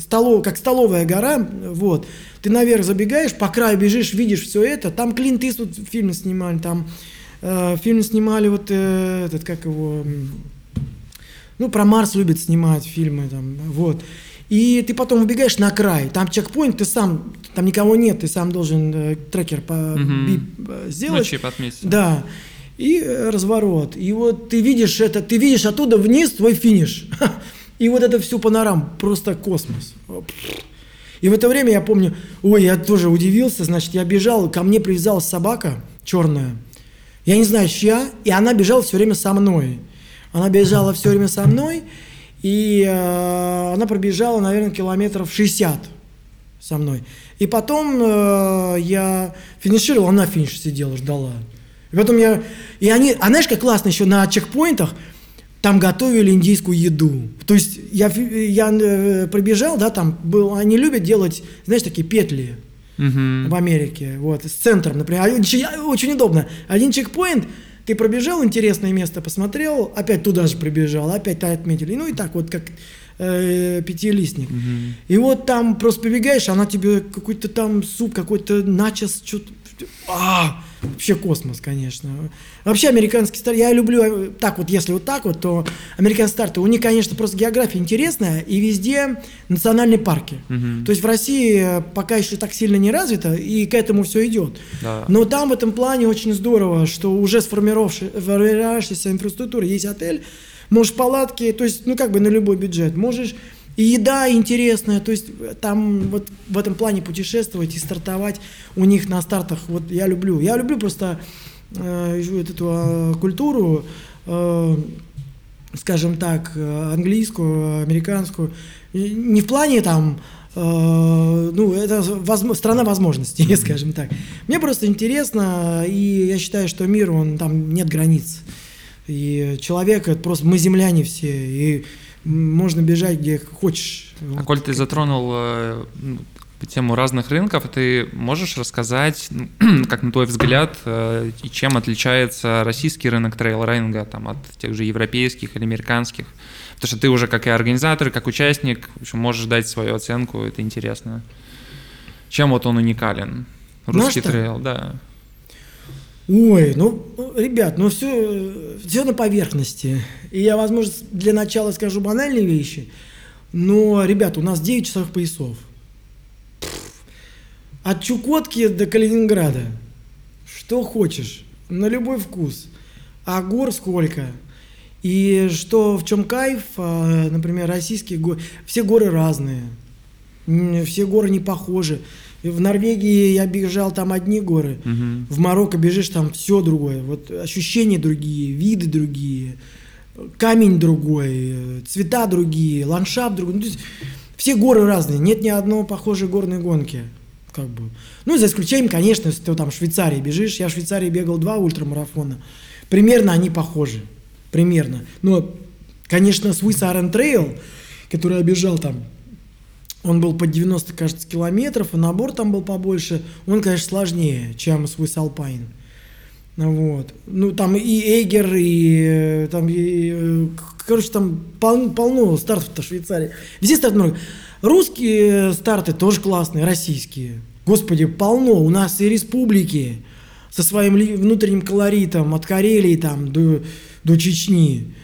столов, как столовая гора, вот. Ты наверх забегаешь, по краю бежишь, видишь все это. Там Клинт Иствуд фильм снимали, там э, фильм снимали вот э, этот, как его, ну, про Марс любит снимать фильмы, там, вот. И ты потом убегаешь на край, там чекпоинт, ты сам, там никого нет, ты сам должен э, трекер по Мгм. бип, э, Ну, сделать. чип отметить. Да. И э, разворот. И вот ты видишь это, ты видишь оттуда вниз твой финиш. (laughs) И вот это всю панораму, просто космос. И в это время я помню, ой, я тоже удивился, значит, я бежал, ко мне привязалась собака черная, я не знаю, чья, и она бежала все время со мной. Она бежала все время со мной, и э, она пробежала, наверное, километров 60 со мной. И потом э, я финишировал, она финиш сидела, ждала. И потом я... И они... А знаешь, как классно еще на чекпоинтах там готовили индийскую еду. То есть я, я э, пробежал, да, там был... Они любят делать, знаешь, такие петли Мгм. в Америке, вот, с центром, например. Че- Очень удобно. Один чекпоинт, ты пробежал интересное место, посмотрел, опять туда же пробежал, опять отметили. Ну и так вот, как э, пятилистник. Мгм. И вот там просто побегаешь, она тебе какой-то там суп, какой-то начос, что-то... А, вообще космос, конечно. Вообще американский старт, я люблю, э, так вот, если вот так вот, то американские старты, у них, конечно, просто география интересная, и везде национальные парки. Мгм. То есть в России э, пока еще так сильно не развито, и к этому все идет. Да. Но там в этом плане очень здорово, что уже сформировавшаяся инфраструктура, есть отель, можешь палатки, то есть, ну, как бы на любой бюджет, можешь и еда интересная, то есть там вот в этом плане путешествовать и стартовать у них на стартах, вот я люблю. Я люблю просто э, вот эту э, культуру, э, скажем так, английскую, американскую, не в плане там, э, ну, это воз, страна возможностей, (laughs) mm-hmm. скажем так. Мне просто интересно, и я считаю, что мир, он там нет границ. И человек, это просто мы земляне все, и можно бежать где хочешь. А вот. коль ты затронул э, ну, тему разных рынков, ты можешь рассказать, ну, (clears throat) как на твой взгляд, э, и чем отличается российский рынок трейл-райнинга там, от тех же европейских или американских? Потому что ты уже как и организатор, как участник, в общем, можешь дать свою оценку, это интересно. Чем вот он уникален? Русский Наш трейл, да. Ой, ну, ребят, ну все, все на поверхности. И я, возможно, для начала скажу банальные вещи. Но, ребят, у нас 9 часовых поясов. От Чукотки до Калининграда. Что хочешь, на любой вкус. А гор сколько? И что в чем кайф, а, например, российские горы, все горы разные, все горы не похожи. В Норвегии я бежал, там одни горы. Угу. В Марокко бежишь, там все другое. Вот ощущения другие, виды другие, камень другой, цвета другие, ландшафт другой. Ну, то есть все горы разные, нет ни одной похожей горной гонки. Как бы. Ну, за исключением, конечно, если ты там в Швейцарии бежишь. Я в Швейцарии бегал два ультрамарафона. Примерно они похожи. Примерно. Но, конечно, Swiss Iron Trail, который я бежал там он был по 90, кажется, километров, и набор там был побольше. Он, конечно, сложнее, чем Swiss Alpine. Вот. Ну, там и Эйгер, и э, там, и, э, короче, там пол, полно стартов-то в Швейцарии. Везде старт много. Русские старты тоже классные, российские. Господи, полно. У нас и республики со своим внутренним колоритом, от Карелии там до, до Чечни.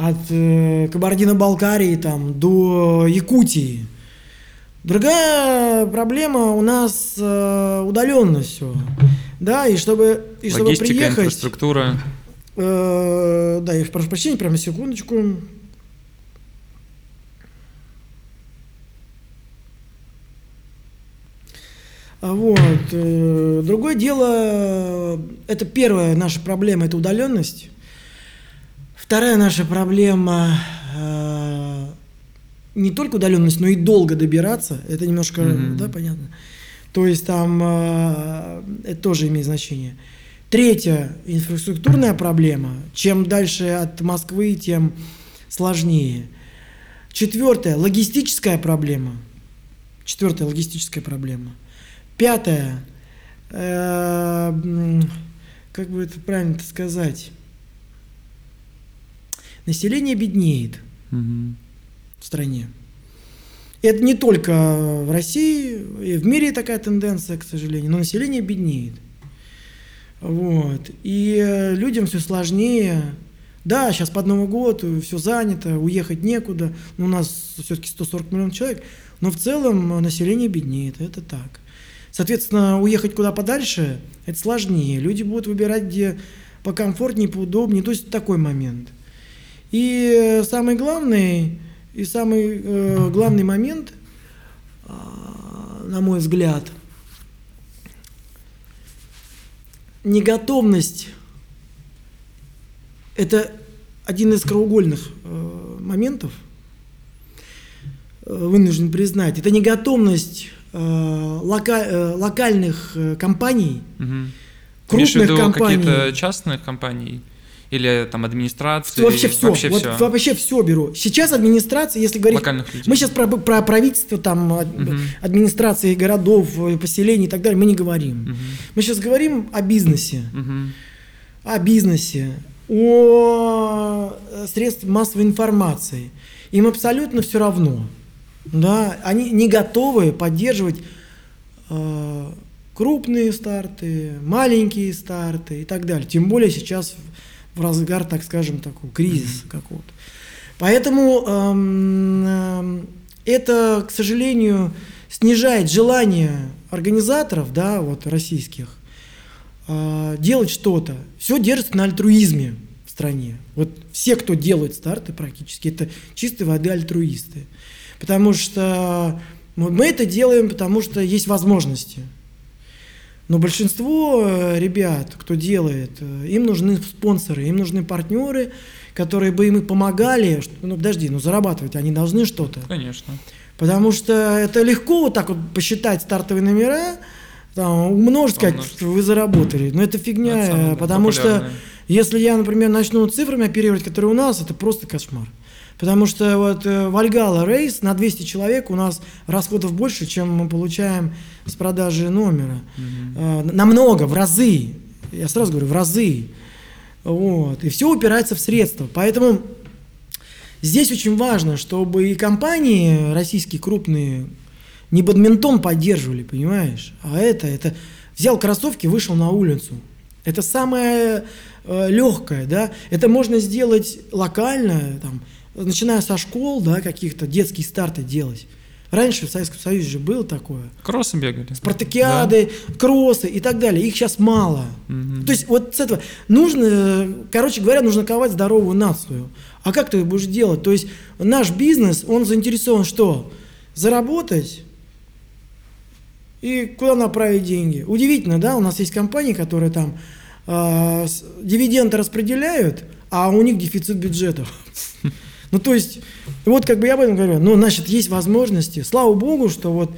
От э, Кабардино-Балкарии там, до Якутии. Другая проблема у нас э, удаленность все. Да, и чтобы, и чтобы Логистика, приехать... инфраструктура. Э, да, я прошу прощения, прямо секундочку. А вот. Э, другое дело, это первая наша проблема, это удаленность. Вторая наша проблема э, не только удаленность, но и долго добираться. Это немножко, mm-hmm. да, понятно. То есть там э, это тоже имеет значение. Третья инфраструктурная проблема. Чем дальше от Москвы, тем сложнее. Четвертая логистическая проблема. Четвертая логистическая проблема. Пятая, э, как бы это правильно сказать? Население беднеет угу. в стране. Это не только в России, и в мире такая тенденция, к сожалению, но население беднеет. Вот. И э, людям все сложнее. Да, сейчас под Новый год все занято, уехать некуда. Но у нас все-таки 140 миллионов человек. Но в целом население беднеет, это так. Соответственно, уехать куда подальше, это сложнее. Люди будут выбирать, где покомфортнее, поудобнее. То есть такой момент. И самый главный, и самый э, главный момент, э, на мой взгляд, неготовность – это один из краеугольных э, моментов, э, вынужден признать. Это неготовность э, лока, э, локальных э, компаний, угу. крупных компаний. какие-то частных компаний? Или там администрации? Вообще все. Вообще вот, все. Вообще все беру. Сейчас администрация, если говорить... Мы сейчас про, про правительство, там, угу. администрации городов, э, поселений и так далее, мы не говорим. Угу. Мы сейчас говорим о бизнесе. Угу. О бизнесе, о э, средствах массовой информации. Им абсолютно все равно. Да? Они не готовы поддерживать э, крупные старты, маленькие старты и так далее. Тем более сейчас в разгар, так скажем, такого кризиса mm-hmm. какого-то. Поэтому эм, э, это, к сожалению, снижает желание организаторов, да, вот российских, э, делать что-то. Все держится на альтруизме в стране. Вот все, кто делает старты практически, это чистой воды альтруисты. Потому что ну, мы это делаем, потому что есть возможности. Но большинство э, ребят, кто делает, э, им нужны спонсоры, им нужны партнеры, которые бы им помогали. Ну, подожди, ну зарабатывать они должны что-то. Конечно. Потому что это легко вот так вот посчитать стартовые номера, там, умножить, сказать, Умножить. вы заработали. Но это фигня, Это потому что если я, например, начну цифрами оперировать, которые у нас, это просто кошмар. Потому что вот э, Вальгала рейс на 200 человек у нас расходов больше, чем мы получаем с продажи номера. Э, Намного, в разы. Я сразу говорю, в разы. Вот. И все упирается в средства. Поэтому здесь очень важно, чтобы и компании российские крупные не бадминтон поддерживали, понимаешь? А это, это взял кроссовки, вышел на улицу. Это самое легкое, да. Это можно сделать локально, там, начиная со школ, да, каких-то детские старты делать. Раньше в Советском Союзе же было такое. Кроссы бегали. Спартакиады, кроссы и так далее. Их сейчас мало. Мгм. То есть вот с этого нужно, короче говоря, нужно ковать здоровую нацию. А как ты будешь делать? То есть наш бизнес, он заинтересован что? Заработать и куда направить деньги. Удивительно, да? У нас есть компании, которые там э, дивиденды распределяют, а у них дефицит бюджетов. (laughs) Ну, то есть, вот как бы я об этом говорю, ну, значит, есть возможности. Слава богу, что вот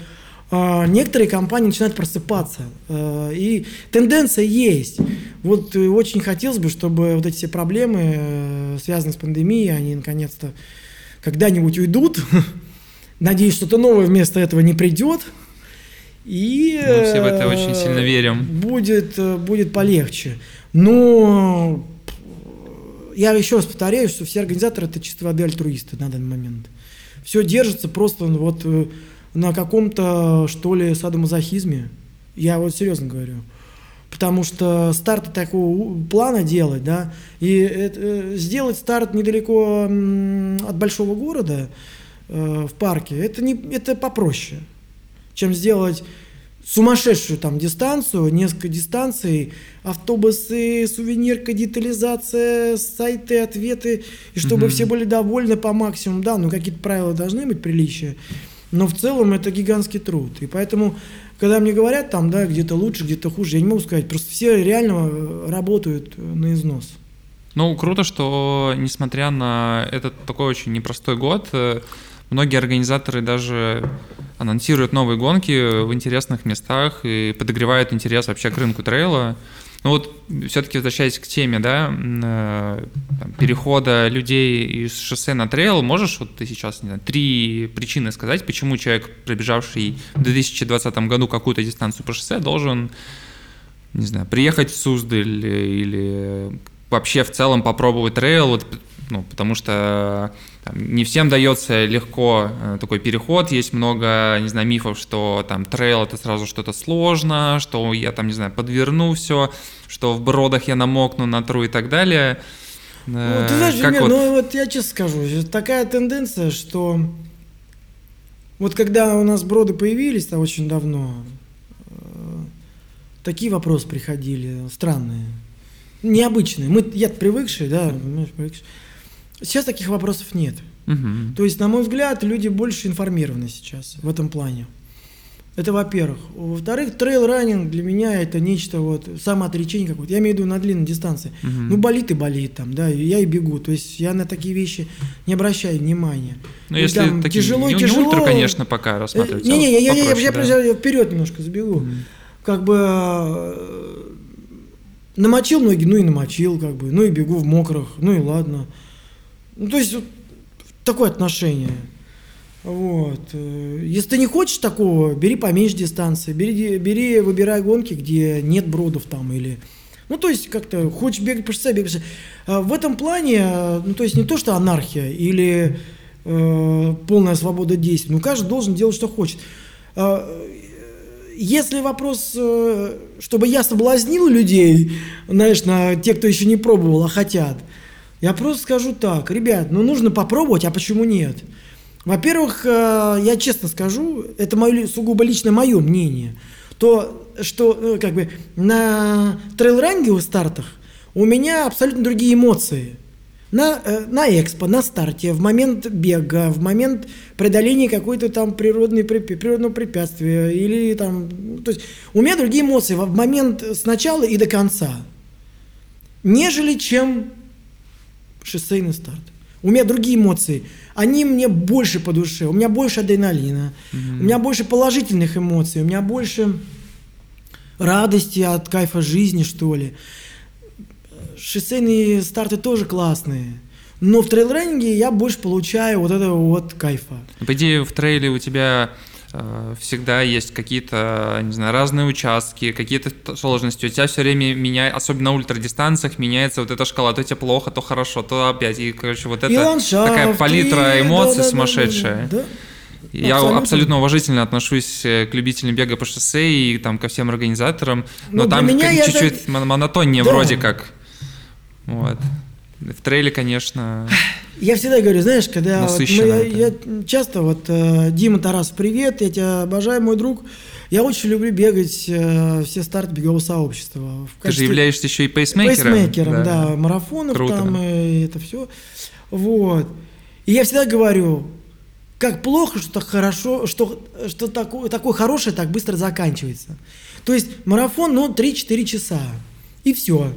а, некоторые компании начинают просыпаться, а, и тенденция есть. Вот э, очень хотелось бы, чтобы вот эти все проблемы, э, связанные с пандемией, они наконец-то когда-нибудь уйдут. (laughs) Надеюсь, что-то новое вместо этого не придет. И Мы все в это э, очень сильно верим. Будет, э, будет полегче. Но я еще раз повторяю, что все организаторы это чистой воды альтруисты на данный момент. Все держится просто вот э, на каком-то, что ли, садомазохизме. Я вот серьезно говорю. Потому что старты такого плана делать, да, и это, э, сделать старт недалеко от большого города э, в парке, это, не, это попроще, чем сделать сумасшедшую там дистанцию, несколько дистанций, автобусы, сувенирка, детализация, сайты, ответы, и чтобы Мгм. все были довольны по максимуму. Да, ну какие-то правила должны быть, приличия, но в целом это гигантский труд. И поэтому, когда мне говорят там, да, где-то лучше, где-то хуже, я не могу сказать, просто все реально э, работают э, на износ. Ну, круто, что несмотря на этот такой очень непростой год, э, многие организаторы даже анонсируют новые гонки в интересных местах и подогревают интерес вообще к рынку трейла. Ну вот, все-таки возвращаясь к теме, да, э, перехода людей из шоссе на трейл, можешь вот ты сейчас, не знаю, три причины сказать, почему человек, пробежавший в 2020 году какую-то дистанцию по шоссе, должен не знаю, приехать в Суздаль или вообще в целом попробовать трейл, вот, ну, потому что там, не всем дается легко э, такой переход, есть много, не знаю, мифов, что там трейл это сразу что-то сложно, что я там, не знаю, подверну все, что в бродах я намокну, натру и так далее. Ну, Э, ты знаешь, как вот- ну вот я честно скажу, такая тенденция, что вот когда у нас броды появились там очень давно, э, такие вопросы приходили странные, необычные. Мы, я привыкший, да, понимаешь, привыкший. Сейчас таких вопросов нет. Мгм. То есть, на мой взгляд, люди больше информированы сейчас в этом плане. Это во-первых. Во-вторых, трейл-раннинг для меня это нечто вот, самоотречение какое-то. Я имею в виду на длинной дистанции. Мгм. Ну, болит и болит там, да, и я и бегу. То есть я на такие вещи не обращаю внимания. Ну, если там такие, тяжело, не, не тяжело. ультра, конечно, пока рассматривать. а Не-не, я, я, я, попроще, я, да. я вперед немножко забегу. Мгм. Как бы э, намочил ноги, ну и намочил, как бы, ну и бегу в мокрых, ну и ладно. Ну, то есть вот такое отношение. Вот. э, Если ты не хочешь такого, бери поменьше дистанции, бери, бери, выбирай гонки, где нет бродов там или... Ну, то есть, как-то хочешь бегать по шоссе, бегай по шоссе. А В этом плане, э, ну, то есть, не то, что анархия или э, полная свобода действий, ну, каждый должен делать, что хочет. А, Если вопрос, э, чтобы я соблазнил людей, знаешь, на те, кто еще не пробовал, а хотят, я просто скажу так, ребят, ну нужно попробовать, а почему нет? Во-первых, э, я честно скажу, это мое, сугубо лично мое мнение, то, что э, как бы на трейл-ранговых стартах у меня абсолютно другие эмоции. На, э, на экспо, на старте, в момент бега, в момент преодоления какой-то там природной, природного препятствия или там... То есть у меня другие эмоции в момент с начала и до конца, нежели чем шоссейный старт. У меня другие эмоции. Они мне больше по душе. У меня больше адреналина. Mm-hmm. У меня больше положительных эмоций. У меня больше радости от кайфа жизни, что ли шоссейные старты тоже классные. Но в трейл-раннинге я больше получаю вот этого вот кайфа. По идее, в трейле у тебя всегда есть какие-то, не знаю, разные участки, какие-то сложности. У тебя все время меняется, особенно на ультрадистанциях, меняется вот эта шкала. То тебе плохо, то хорошо, то опять. И, короче, вот это ландшафт, такая палитра эмоций да, да, сумасшедшая. Да, да, да. Я абсолютно. абсолютно уважительно отношусь э, к любителям бега по шоссе и там ко всем организаторам, но, но там чуть-чуть это... монотоннее да. вроде как. Вот. В трейле, конечно. Я всегда говорю, знаешь, когда вот мы, я, я часто вот э, Дима Тарас, привет, я тебя обожаю, мой друг. Я очень люблю бегать э, все старты бегового сообщества. В Ты же являешься еще и пейсмейкером. Пейсмейкером, да, да марафонов Круто. там и это все. Вот. И я всегда говорю, как плохо, что так хорошо, что, что такое, такое хорошее так быстро заканчивается. То есть марафон, ну, 3-4 часа. И все.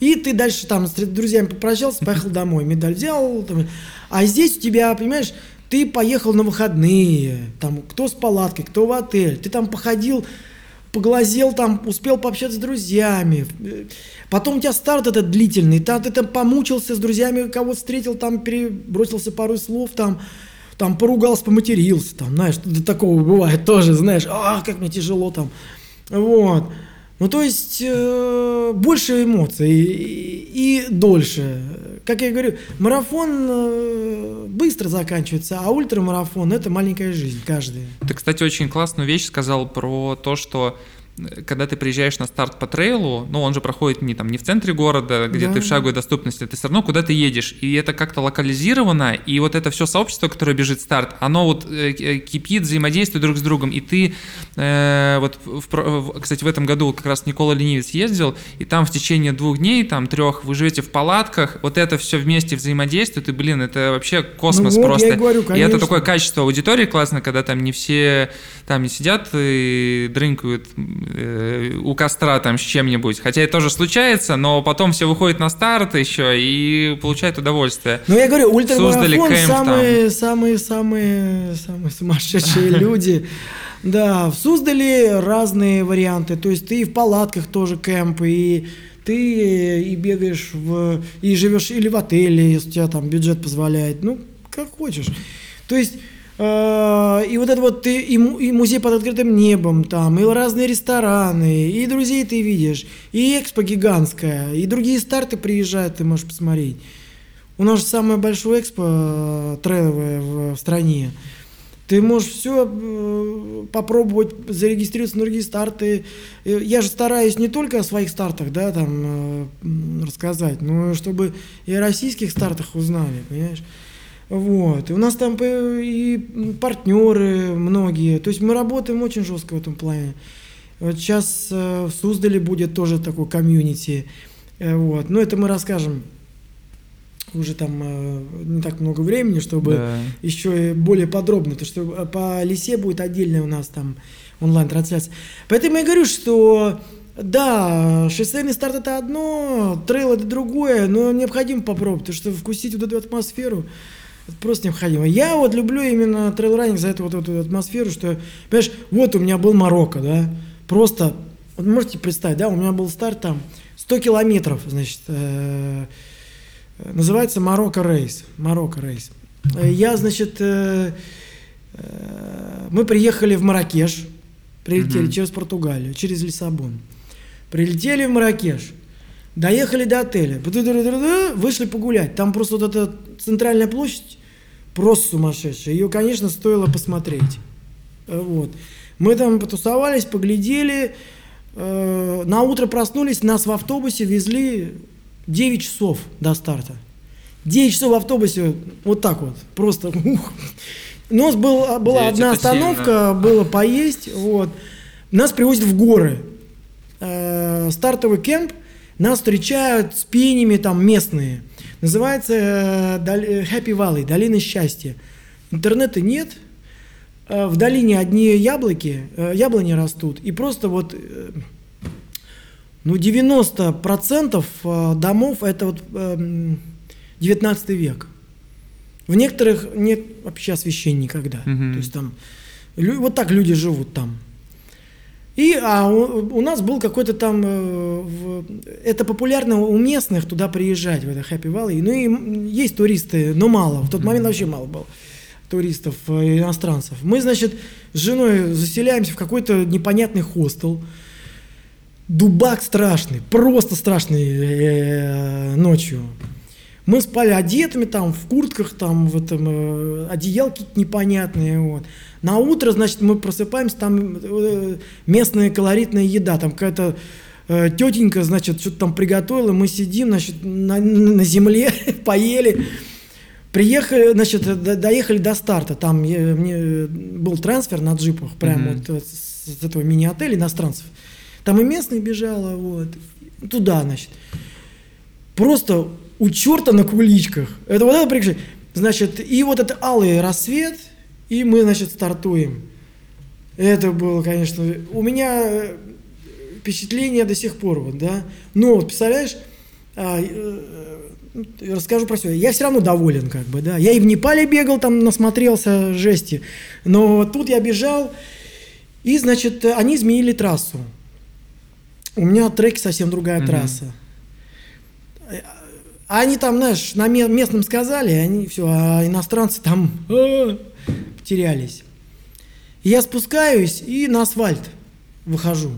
И ты дальше там с друзьями попрощался, поехал домой, медаль взял. Там. А здесь у тебя, понимаешь, ты поехал на выходные, там, кто с палаткой, кто в отель, ты там походил, поглазел там, успел пообщаться с друзьями. Потом у тебя старт этот длительный, там, ты там помучился с друзьями, кого встретил, там перебросился пару слов, там, там поругался, поматерился, там, знаешь, до такого бывает тоже, знаешь, а, как мне тяжело там. Вот. Ну, то есть э, больше эмоций и, и дольше. Как я говорю, марафон э, быстро заканчивается, а ультрамарафон – это маленькая жизнь каждый. Ты, кстати, очень классную вещь сказал про то, что когда ты приезжаешь на старт по трейлу, ну, он же проходит не там не в центре города, где да. ты в шаговой доступности, ты все равно куда ты едешь, и это как-то локализировано, и вот это все сообщество, которое бежит старт, оно вот э, э кипит, взаимодействует друг с другом, и ты э, вот, в, кстати, в этом году как раз Никола Ленивец ездил, и там в течение двух дней, там трех, вы живете в палатках, вот это все вместе взаимодействует, и, блин, это вообще космос ну, вот, просто. Я и, говорю, и это такое качество аудитории классно, когда там не все там не сидят и дрынкают э, у костра там с чем-нибудь. Хотя это тоже случается, но потом все выходят на старт еще и получают удовольствие. Ну, я говорю, ультрамарафон самые, самые, самые, самые сумасшедшие (laughs) люди. Да, в Суздале разные варианты. То есть ты и в палатках тоже кемп, и ты и бегаешь в, и живешь или в отеле, если у тебя там бюджет позволяет. Ну, как хочешь. То есть и вот это вот ты, и, музей под открытым небом там, и разные рестораны, и друзей ты видишь, и экспо гигантская, и другие старты приезжают, ты можешь посмотреть. У нас же самое большое экспо э, трейловое в, в стране. Ты можешь все э, попробовать зарегистрироваться на другие старты. Я же стараюсь не только о своих стартах, да, там рассказать, но чтобы и о российских стартах узнали, понимаешь? Вот. И у нас там и партнеры многие. То есть мы работаем очень жестко в этом плане. Вот сейчас э, в Суздале будет тоже такой комьюнити. Э, вот. Но это мы расскажем уже там э, не так много времени, чтобы да. еще и более подробно, то что по лисе будет отдельная у нас там онлайн-трансляция. Поэтому я говорю, что да, шоссейный старт это одно, трейл это другое, но необходимо попробовать, потому что вкусить вот эту атмосферу, это просто необходимо. Я вот люблю именно трейл-раннинг за эту вот эту атмосферу, что, понимаешь, вот у меня был Марокко, да, просто, вот можете представить, да, у меня был старт там 100 километров, значит, э, называется Марокко Рейс, Марокко Рейс. Я, значит, э, э, мы приехали в Маракеш, прилетели mm-hmm. через Португалию, через Лиссабон. Прилетели в Маракеш, доехали до отеля, вышли погулять. Там просто вот эта центральная площадь, просто сумасшедшая. Ее, конечно, стоило посмотреть. Э, вот. Мы там потусовались, поглядели. Э, на утро проснулись, нас в автобусе везли 9 часов до старта. 9 часов в автобусе, вот так вот, просто ух. У нас был, а, была одна остановка, сильно. было поесть, вот. Нас привозят в горы. Э, стартовый кемп Нас встречают с пенями там местные. Называется э, э, Happy Valley, долина счастья. Интернета нет, э, в долине одни яблоки, яблони растут, и просто вот ну, 90% домов это вот 19 век. В некоторых нет вообще освещения никогда. Угу. То есть там вот так люди живут там. И а у, у нас был какой-то там, э, в, это популярно у местных туда приезжать, в это Happy Valley. Ну и есть туристы, но мало. В тот момент вообще мало было туристов, э, иностранцев. Мы, значит, с женой заселяемся в какой-то непонятный хостел. Дубак страшный, просто страшный э, ночью. Мы спали одетыми там, в куртках, там, в этом, э, одеялки непонятные, вот. На утро, значит, мы просыпаемся, там э, местная колоритная еда, там какая-то э, тетенька, значит, что-то там приготовила, мы сидим, значит, на, на земле, (laughs) поели. Приехали, значит, доехали до старта, там я, мне был трансфер на джипах, прямо mm-hmm. вот с, с этого мини-отеля иностранцев. Там и местные бежала, вот, туда, значит. Просто у черта на куличках. Это вот это прикольно. Значит, и вот это алый рассвет, и мы, значит, стартуем. Это было, конечно, у меня э, впечатление до сих пор, вот, да. Но, вот, представляешь, а, э, э, расскажу про себя. Я все равно доволен, как бы, да. Я и в Непале бегал, там насмотрелся жести. Но тут я бежал, и, значит, они изменили трассу. У меня треки совсем другая mm-hmm. трасса. А они там, знаешь, на местном сказали, они все, а иностранцы там а, потерялись. я спускаюсь и на асфальт выхожу.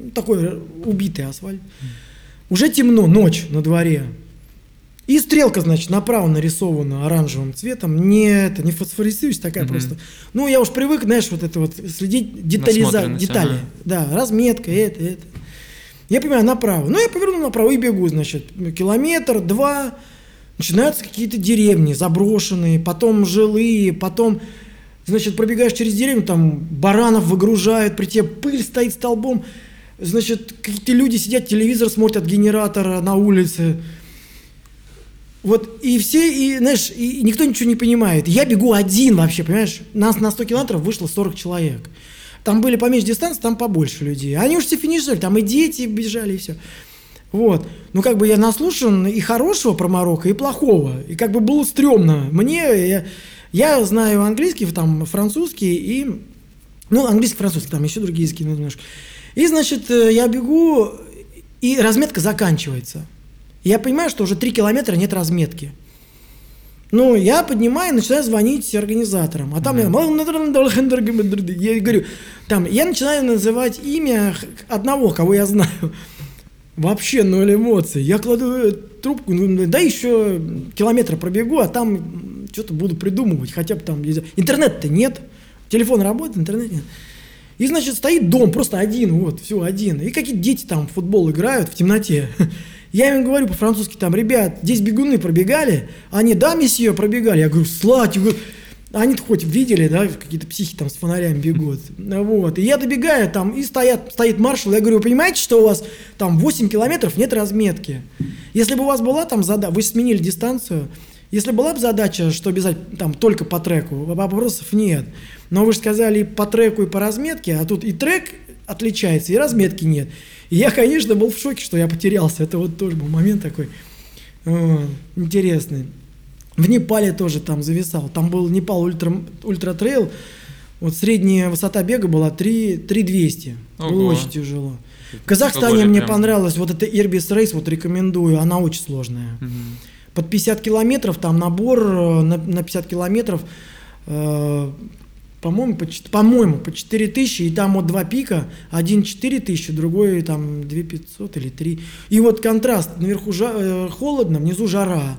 Ну, такой убитый асфальт. Уже темно, ночь на дворе. И стрелка, значит, направо нарисована оранжевым цветом. Не это, не фосфорицирующая такая mm-hmm. просто. Ну, я уж привык, знаешь, вот это вот следить детализа, детали. Ага. Да, разметка, это, это. Я понимаю, направо. Ну, я поверну направо и бегу, значит, километр, два. Начинаются какие-то деревни заброшенные, потом жилые, потом, значит, пробегаешь через деревню, там баранов выгружают, при тебе пыль стоит столбом. Значит, какие-то люди сидят, телевизор смотрят генератора на улице. Вот, и все, и, знаешь, и никто ничего не понимает. Я бегу один вообще, понимаешь? Нас на 100 километров вышло 40 человек. Там были поменьше дистанции, там побольше людей. Они уже все финишировали, там и дети бежали, и все. Вот. Ну, как бы я наслушан и хорошего про Марокко, и плохого. И как бы было стрёмно. Мне, я, я знаю английский, там, французский и... Ну, английский, французский, там еще другие языки немножко. И, значит, э, я бегу, и разметка заканчивается. Я понимаю, что уже 3 километра нет разметки. Ну, я поднимаю и начинаю звонить организаторам. А там mm-hmm. я, я говорю, там, я начинаю называть имя одного, кого я знаю. Вообще ноль эмоций. Я кладу э, трубку, ну, да еще километр пробегу, а там что-то буду придумывать, хотя бы там... Интернет-то нет, телефон работает, интернет нет. И, значит, стоит дом, просто один, вот, все, один. И какие-то дети там в футбол играют в темноте. (laughs) Я им говорю по-французски, там, ребят, здесь бегуны пробегали? Они, да, месье, пробегали. Я говорю, слать, они хоть видели, да, какие-то психи там с фонарями бегут. (laughs) Вот. И я добегаю там, и стоят, стоит маршал. Я говорю, вы понимаете, что у вас там 8 километров нет разметки? Если бы у вас была там задача, вы сменили дистанцию, если была бы задача, что бежать там только по треку, вопросов нет. Но вы же сказали по треку и по разметке, а тут и трек отличается, и разметки нет. И я, конечно, был в шоке, что я потерялся. Это вот тоже был момент такой э, интересный. В Непале тоже там зависал. Там был Непал ультра, ультра трейл. Вот средняя высота бега была 3, 3200. Ого. Было очень тяжело. В Казахстане мне прям... понравилось вот это Ирбис Рейс, вот рекомендую, она очень сложная. Угу. Под 50 километров там набор э, на, на 50 километров э, по-моему, по, по-моему, по 4 тысячи, и там вот два пика, один 4 тысячи, другой там 2 500 или 3. И вот контраст, наверху жа, э, холодно, внизу жара.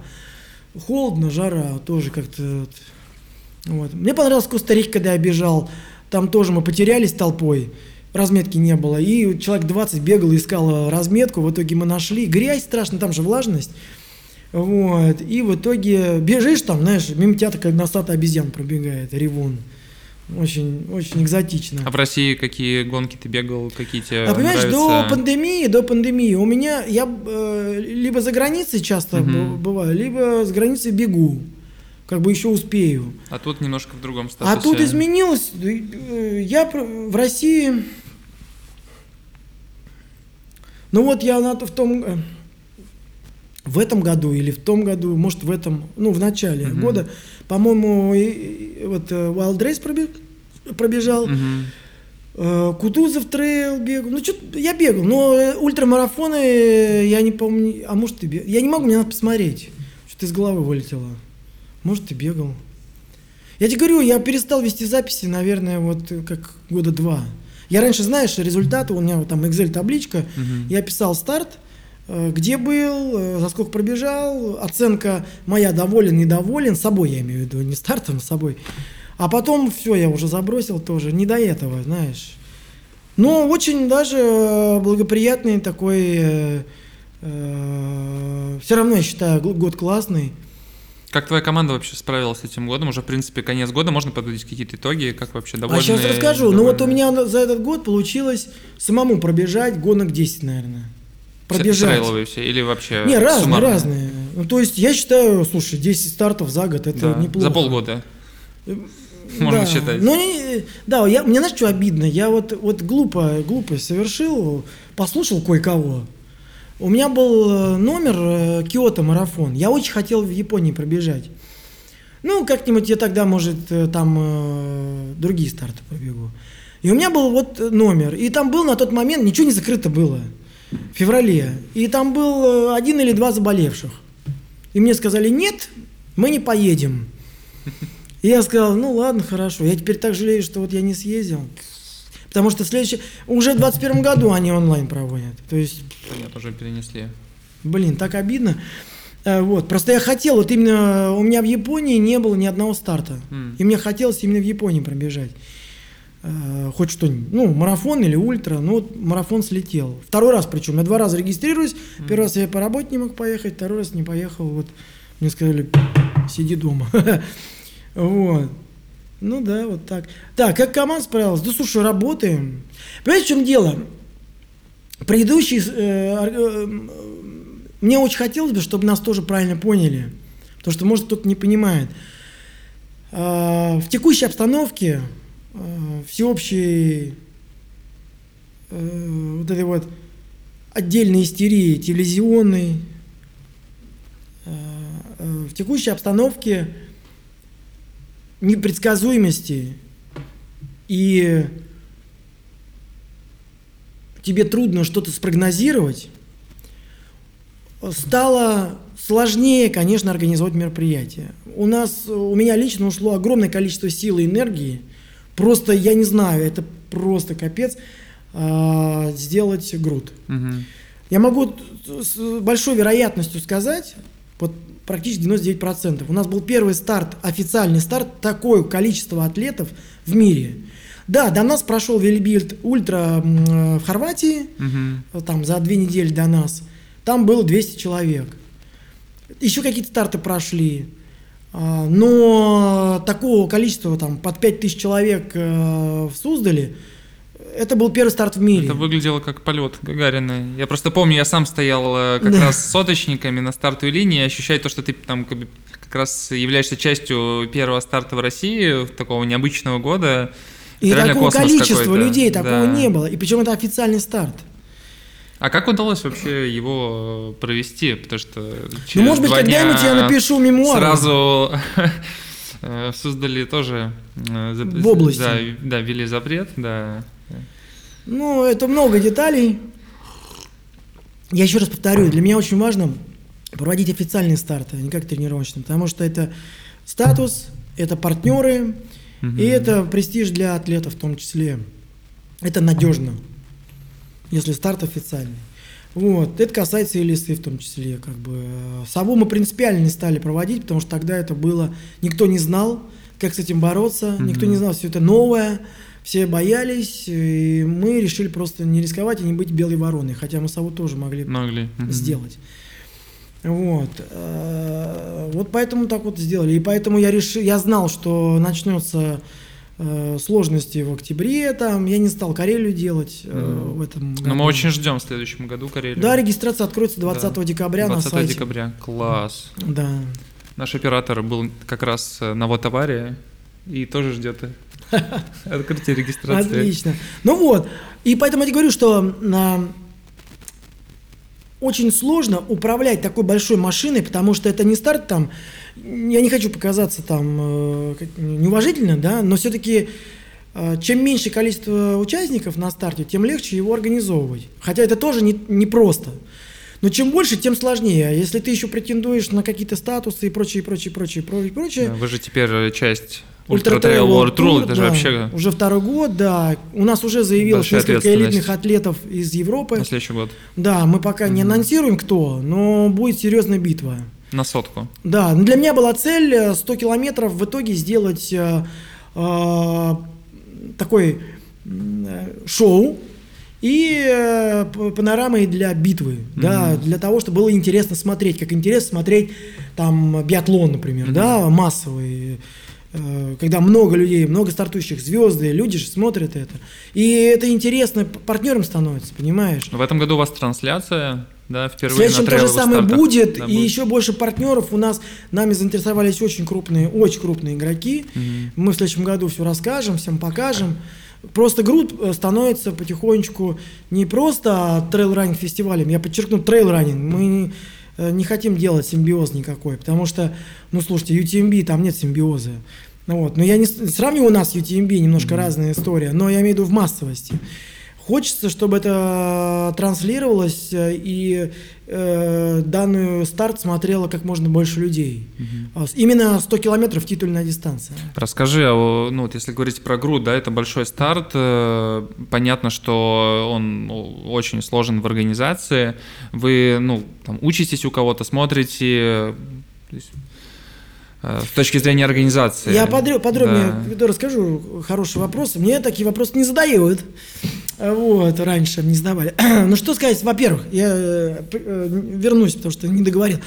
Холодно, жара, тоже как-то... Вот. Мне понравилось Коста-Рика, когда я бежал, там тоже мы потерялись толпой, разметки не было, и человек 20 бегал, искал разметку, в итоге мы нашли, грязь страшно, там же влажность, вот, и в итоге бежишь там, знаешь, мимо тебя такая носатая обезьян пробегает, ревун, Очень, очень экзотично. А в России какие гонки ты бегал, какие тебе А понимаешь, нравятся? до пандемии, до пандемии у меня я э, либо за границей часто б- бываю, либо с границы бегу, как бы еще успею. А тут немножко в другом статусе. А тут изменилось. э, Я в России. Ну вот я на, в том э, в этом году или в том году, может в этом, ну в начале Мгм. года, по-моему, вот э, Wild Race пробе- пробежал. Э, Кутузов трейл бегал. Ну, что я бегал, но э, ультрамарафоны я не помню. А может, ты бегал? Я не могу, мне надо посмотреть. Что-то из головы вылетело. Может, ты бегал. Я тебе говорю, я перестал вести записи, наверное, вот как года два. Я раньше, знаешь, результаты, у меня вот там Excel-табличка, Мгм. я писал старт, где был, э, за сколько пробежал, оценка моя доволен, недоволен, собой я имею в виду, не стартом, собой. А потом все, я уже забросил тоже, не до этого, знаешь. Но очень даже э, благоприятный такой, все равно я считаю год классный. Как твоя команда вообще справилась с этим годом? Уже, в принципе, конец года, можно подводить какие-то итоги, как вообще довольны? а сейчас расскажу. Ну вот у довольны? меня за этот год получилось самому пробежать гонок 10, наверное. Пробежать. трейловые все или вообще Не, разные, суммарно? разные. Ну, то есть я считаю, слушай, 10 стартов за год, это Да, неплохо. За полгода. Можно да. считать. Ну, да, я, мне знаешь, что обидно? Я вот, вот глупо, глупость совершил, послушал кое-кого. У меня был э, номер э, Киото марафон. Я очень хотел в Японии пробежать. Ну, как-нибудь я тогда, может, э, там э, другие старты пробегу. И у меня был вот э, номер. И там был на тот момент, ничего не закрыто было. В феврале. И там был э, один или два заболевших. И мне сказали, нет, мы не поедем. И я сказал, ну ладно, хорошо. Я теперь так жалею, что вот я не съездил. Потому что следующий... Уже в 21 году они онлайн проводят. То есть, Понятно, уже перенесли. блин, так обидно. Э, Вот, просто я хотел, вот именно у меня в Японии не было ни одного старта. М. И мне хотелось именно в Японии пробежать. Э, Хоть что-нибудь, ну, марафон или ультра, ну, вот марафон слетел. Второй раз причем, я два раза регистрируюсь, первый раз я по работе не мог поехать, второй раз не поехал, вот, мне сказали, сиди дома. (laughs) Вот. Ну да, вот так. Так, как команда справилась? Да слушай, работаем. Понимаете, в чем дело? Предыдущий... э, э, мне очень хотелось бы, чтобы нас тоже правильно поняли. Потому что, может, кто-то не понимает. А, В текущей обстановке всеобщей э, вот этой вот отдельной истерии телевизионной, э, э, в текущей обстановке непредсказуемости и тебе трудно что-то спрогнозировать, стало сложнее, конечно, организовать мероприятие. У нас, у меня лично ушло огромное количество сил и энергии. Просто, я не знаю, это просто капец, а, сделать груд. Мгм. Я могу с большой вероятностью сказать, вот практически 99%. У нас был первый старт, официальный старт, такое количество атлетов в мире. Да, до нас прошел Велибилд Ультра э, в Хорватии, Мгм. там за две недели до нас. Там было 200 человек. Еще какие-то старты прошли. А, Но такого количества, там, под 5000 человек э, в Суздале, это был первый старт в мире. Это выглядело как полет Гагарина. Я просто помню, я сам стоял э, как Да. раз с соточниками на стартовой линии, ощущая то, что ты там как, бы как раз являешься частью первого старта в России, такого необычного года. И реально такого количества людей такого Да. не было. И причем это официальный старт. А как удалось вообще его э, провести? Потому что Ну, через может быть, когда-нибудь я напишу мемуары. Сразу (laughs) э, создали тоже... э, В области. Да, да, ввели запрет, да. Ну, это много деталей. Я еще раз повторю, для меня очень важно проводить официальные старты, а не как тренировочные, потому что это статус, это партнеры, и это престиж для атлетов в том числе. Это надежно, если старт официальный. Вот. Это касается и лисы в том числе. Как бы. Сову мы принципиально не стали проводить, потому что тогда это было... Никто не знал, как с этим бороться, никто не знал, все это новое, все боялись, и мы решили просто не рисковать и не быть белой вороной, хотя мы сову тоже могли Могли. Мгм. сделать. Вот. Э, Вот поэтому так вот сделали. И поэтому я решил, я знал, что начнется сложности в октябре, там, я не стал Карелию делать э, в этом Но мы очень ждем в следующем году Карелию. Да, регистрация откроется 20 Да. декабря 20 на сайте. декабря. Класс. Да. Наш оператор был как раз э, на вот аварии и тоже ждет (laughs) открытия регистрации. Отлично. Ну вот, и поэтому я тебе говорю, что а, очень сложно управлять такой большой машиной, потому что это не старт там, я не хочу показаться там э, неуважительно, да, но все-таки чем меньше количество участников на старте, тем легче его организовывать. Хотя это тоже не, не просто. Но чем больше, тем сложнее. А Если ты еще претендуешь на какие-то статусы и прочее, прочее, прочее, прочее, прочее, Вы же теперь э, часть Ultra Trail World Tour, это же да, вообще Уже второй год, да. У нас уже заявилось несколько элитных атлетов из Европы. на следующий год. Да, мы пока не анонсируем кто, но будет серьезная битва. На сотку. Да, ну, для меня была цель э, 100 километров в итоге сделать э, э, такой э, шоу и э, панорамой для битвы, да, для того, чтобы было интересно смотреть, как интересно смотреть там биатлон, например, да, массовый, э, когда много людей, много стартующих, звезды, люди же смотрят это. И это интересно п- партнерам становится, понимаешь? В этом году у вас трансляция, да, В впервые следующем на то же самое стартах. будет, Да, и еще больше партнеров. У нас нами заинтересовались очень крупные, очень крупные игроки. Мы в следующем году все расскажем, всем покажем. Просто GRUT э, становится потихонечку не просто трейл-раннинг фестивалем, я подчеркну трейл-раннинг. Мы не, э, не хотим делать симбиоз никакой, потому что, ну слушайте, UTMB там нет симбиоза. Ну Вот. Но я не сравниваю нас с UTMB, немножко разная история, но я имею в виду в массовости. Хочется, чтобы это транслировалось э, и э, данную старт смотрело как можно больше людей. С- Именно 100 километров титульная дистанция. Расскажи, а, ну вот если говорить про груд, да, это большой старт. э, Понятно, что он очень сложен в организации. Вы, ну, там, учитесь у кого-то, смотрите, то есть, с точки зрения организации. Я подро- подробнее Да. расскажу хороший вопрос. Мне такие вопросы не задают. А Вот, раньше не задавали. (clears throat) Ну что сказать, во-первых, я э, э, вернусь, потому что не договорил.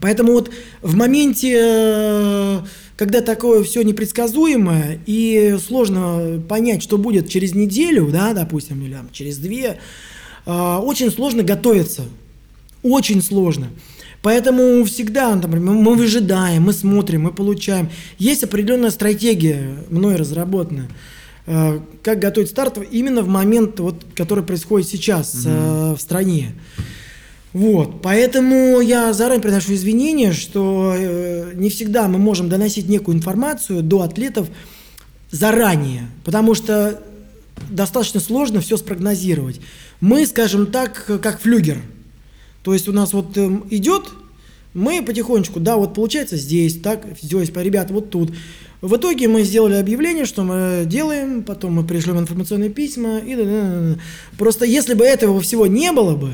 Поэтому вот в моменте, э, когда такое все непредсказуемое и сложно понять, что будет через неделю, да, допустим, или там, через две, э, очень сложно готовиться. Очень сложно. Поэтому всегда, например, мы выжидаем, мы смотрим, мы получаем. Есть определенная стратегия, мной разработанная, э, как готовить старт именно в момент, вот, который происходит сейчас э, в стране. Вот, поэтому я заранее приношу извинения, что э, не всегда мы можем доносить некую информацию до атлетов заранее, потому что достаточно сложно все спрогнозировать. Мы, скажем так, как флюгер. То есть у нас вот эм, идет, мы потихонечку, да, вот получается здесь, так, здесь, ребята, вот тут. В итоге мы сделали объявление, что мы делаем, потом мы пришлем информационные письма. И. Просто если бы этого всего не было бы,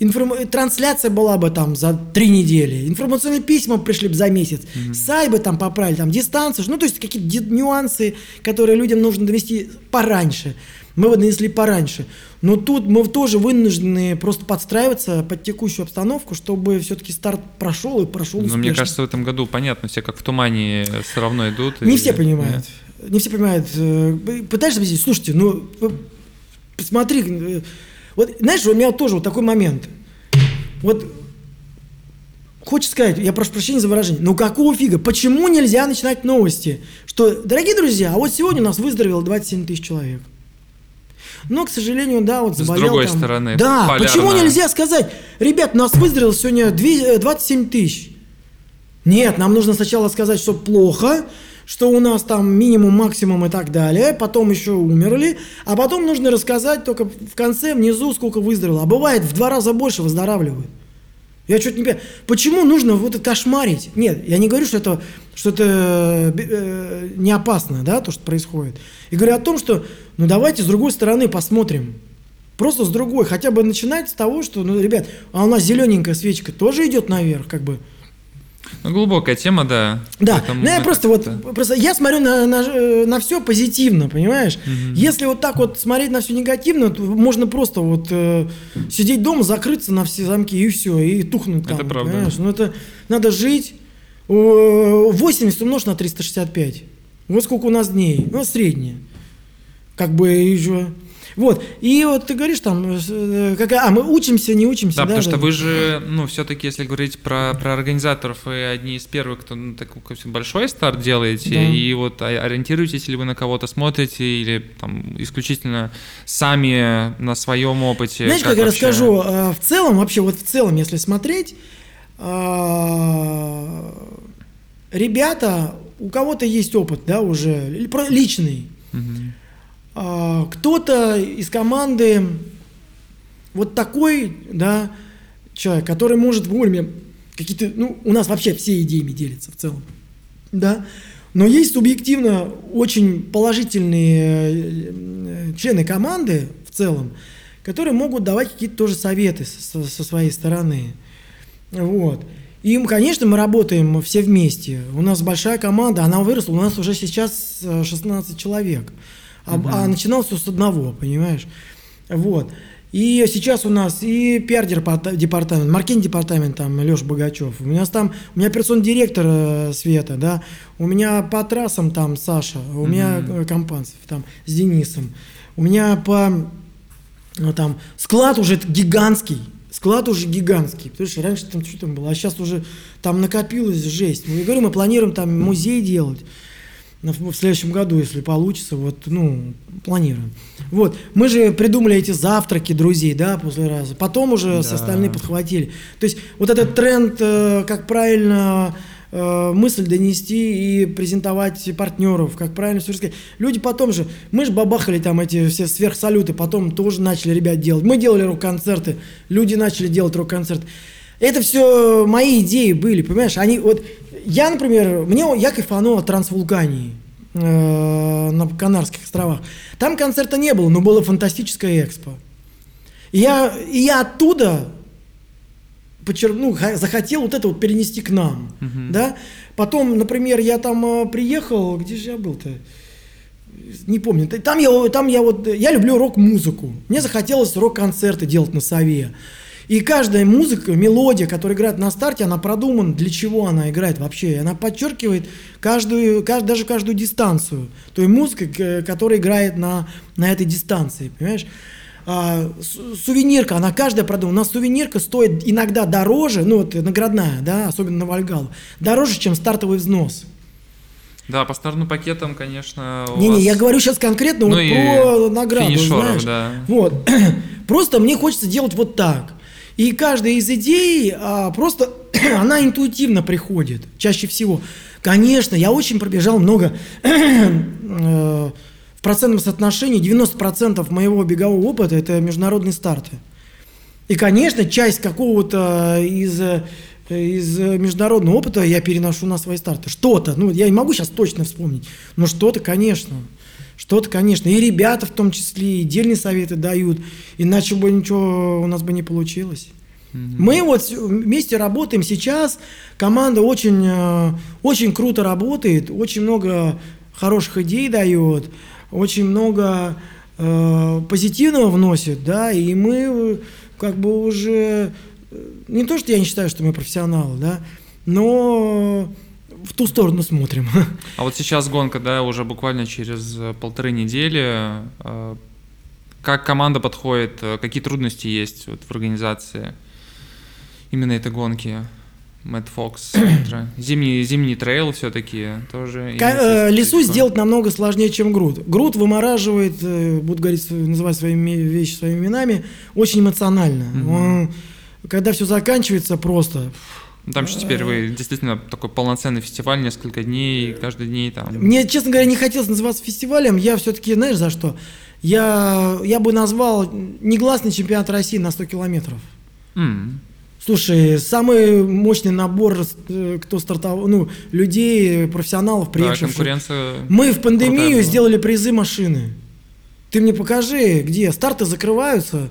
информ- трансляция была бы там за три недели, информационные письма пришли бы за месяц, сайт бы там поправили, там дистанцию, ну то есть какие-то нюансы, которые людям нужно довести пораньше. Мы бы донесли пораньше. Но тут мы тоже вынуждены просто подстраиваться под текущую обстановку, чтобы все-таки старт прошел и прошел Но успешно. Ну, мне кажется, в этом году понятно, все как в тумане все равно идут. Не и- все понимают. Не все понимают. э, Пытаешься объяснить, слушайте, ну, посмотри, э, вот, знаешь, у меня тоже вот такой момент. Вот, хочется сказать, я прошу прощения за выражение, ну какого фига, почему нельзя начинать новости? Что, дорогие друзья, а вот сегодня у нас выздоровело 27 тысяч человек. Но, к сожалению, да, вот С заболел другой там. стороны, Да, полярно. почему нельзя сказать, ребят, нас выздоровело сегодня две- э, 27 тысяч? Нет, нам нужно сначала сказать, что плохо, что у нас там минимум, максимум и так далее, потом еще умерли, а потом нужно рассказать только в конце, внизу, сколько выздоровело. А бывает в два раза больше выздоравливают. Я что-то не понимаю. Почему нужно вот это кошмарить? Нет, я не говорю, что это, что это э, не опасно, да, то, что происходит. И говорю о том, что, ну, давайте с другой стороны посмотрим. Просто с другой. Хотя бы начинать с того, что, ну, ребят, а у нас зелененькая свечка тоже идет наверх, как бы. Ну, глубокая тема, да. Да, Поэтому ну я просто вот, просто я смотрю на, на, все позитивно, понимаешь? Если вот так вот смотреть на все негативно, то можно просто вот э, сидеть дома, закрыться на все замки и все, и тухнуть там. Это правда. Понимаешь? Ну это надо жить. О, 80 умножь на 365. Вот сколько у нас дней. Ну, среднее. Как бы еще... Вот. И вот ты говоришь там, э, как, а, мы учимся, не учимся. Да, да потому да? что вы же, ну, все-таки, если говорить про, про организаторов, вы одни из первых, кто ну, такой большой старт делаете, Да. и вот ори- ориентируетесь ли вы на кого-то, смотрите, или там исключительно сами на своем опыте? Знаешь, как, я вообще? расскажу, э, в целом, вообще вот в целом, если смотреть, э, ребята, у кого-то есть опыт, да, уже, личный. Мгм. А, Кто-то из команды вот такой, да, человек, который может вовремя какие-то, ну, у нас вообще все идеями делятся в целом, да, но есть субъективно очень положительные э, члены команды в целом, которые могут давать какие-то тоже советы со, со своей стороны, вот. И, конечно, мы работаем все вместе. У нас большая команда, она выросла. У нас уже сейчас э, 16 человек. А, а начиналось все с одного, понимаешь? Вот. И сейчас у нас и пиар-департамент, маркетинг-департамент, там, Леша Богачев. У нас там, у меня операционный директор э, Света, да, у меня по трассам там Саша, у меня э, Компанцев там с Денисом. У меня по ну, там склад уже гигантский. Склад уже гигантский. Потому что раньше там что там было, а сейчас уже там накопилось жесть. Я говорю, мы планируем там музей делать в следующем году, если получится, вот, ну, планируем. Вот, мы же придумали эти завтраки друзей, да, после раза. Потом уже с Да. остальные подхватили. То есть вот этот тренд, э, как правильно э, мысль донести и презентовать партнеров, как правильно все рассказать. Люди потом же, мы же бабахали там эти все сверхсалюты, потом тоже начали ребят делать. Мы делали рок-концерты, люди начали делать рок-концерты. Это все мои идеи были, понимаешь? Они вот я, например, мне я кайфанул от трансвулкании э, на Канарских островах. Там концерта не было, но было фантастическое экспо. И я, и я оттуда почер- ну, захотел вот это вот перенести к нам, да. Потом, например, я там э, приехал, где же я был-то? Не помню. Там я, там я вот, я люблю рок-музыку. Мне захотелось рок-концерты делать на сове. И каждая музыка, мелодия, которая играет на старте, она продумана, для чего она играет вообще. И Она подчеркивает каждую, кажд- даже каждую дистанцию той музыки, к- которая играет на, на этой дистанции, понимаешь? А, су- сувенирка, она каждая продумана. У нас сувенирка стоит иногда дороже, ну вот наградная, да, особенно на Вальгалу, дороже, чем стартовый взнос. Да, по старным пакетам, конечно, Не-не, вас- я говорю сейчас конкретно Ну вот и про награду, знаешь. да. Вот. (clears throat) Просто мне хочется делать вот так. И каждая из идей а, просто (clears throat) она интуитивно приходит, чаще всего. Конечно, я очень пробежал много (clears throat) э, в процентном соотношении 90% моего бегового опыта это международные старты. И, конечно, часть какого-то из, э, из э, международного опыта я переношу на свои старты. Что-то, ну, я не могу сейчас точно вспомнить, но что-то, конечно. Что-то, конечно. И ребята в том числе, и дельные советы дают, иначе бы ничего у нас бы не получилось. Мы вот вместе работаем сейчас, команда очень, э, очень круто работает, очень много хороших идей дает, очень много э, позитивного вносит, да, и мы как бы уже, э, не то, что я не считаю, что мы профессионалы, да, но в ту сторону смотрим. (laughs) А вот сейчас гонка, да, уже буквально через э, полторы недели. Э, Как команда подходит, э, какие трудности есть вот в организации именно этой гонки? Мэтт Фокс, (clears throat) зимний, зимний трейл все-таки тоже. Имеет э, Лесу сделать намного сложнее, чем груд. Груд вымораживает, э, буду говорить, называть своими вещи своими именами, очень эмоционально. Он- когда все заканчивается просто. Ну, Там что теперь вы действительно такой полноценный фестиваль, несколько дней, каждый день там. Мне, честно говоря, не хотелось называться фестивалем. Я все-таки, знаешь, за что? Я, я бы назвал негласный чемпионат России на 100 километров. М, Слушай, самый мощный набор, э, кто стартовал, ну, людей, профессионалов, Да, приехавших. конкуренция. Мы в пандемию сделали призы машины. Ты мне покажи, где старты закрываются,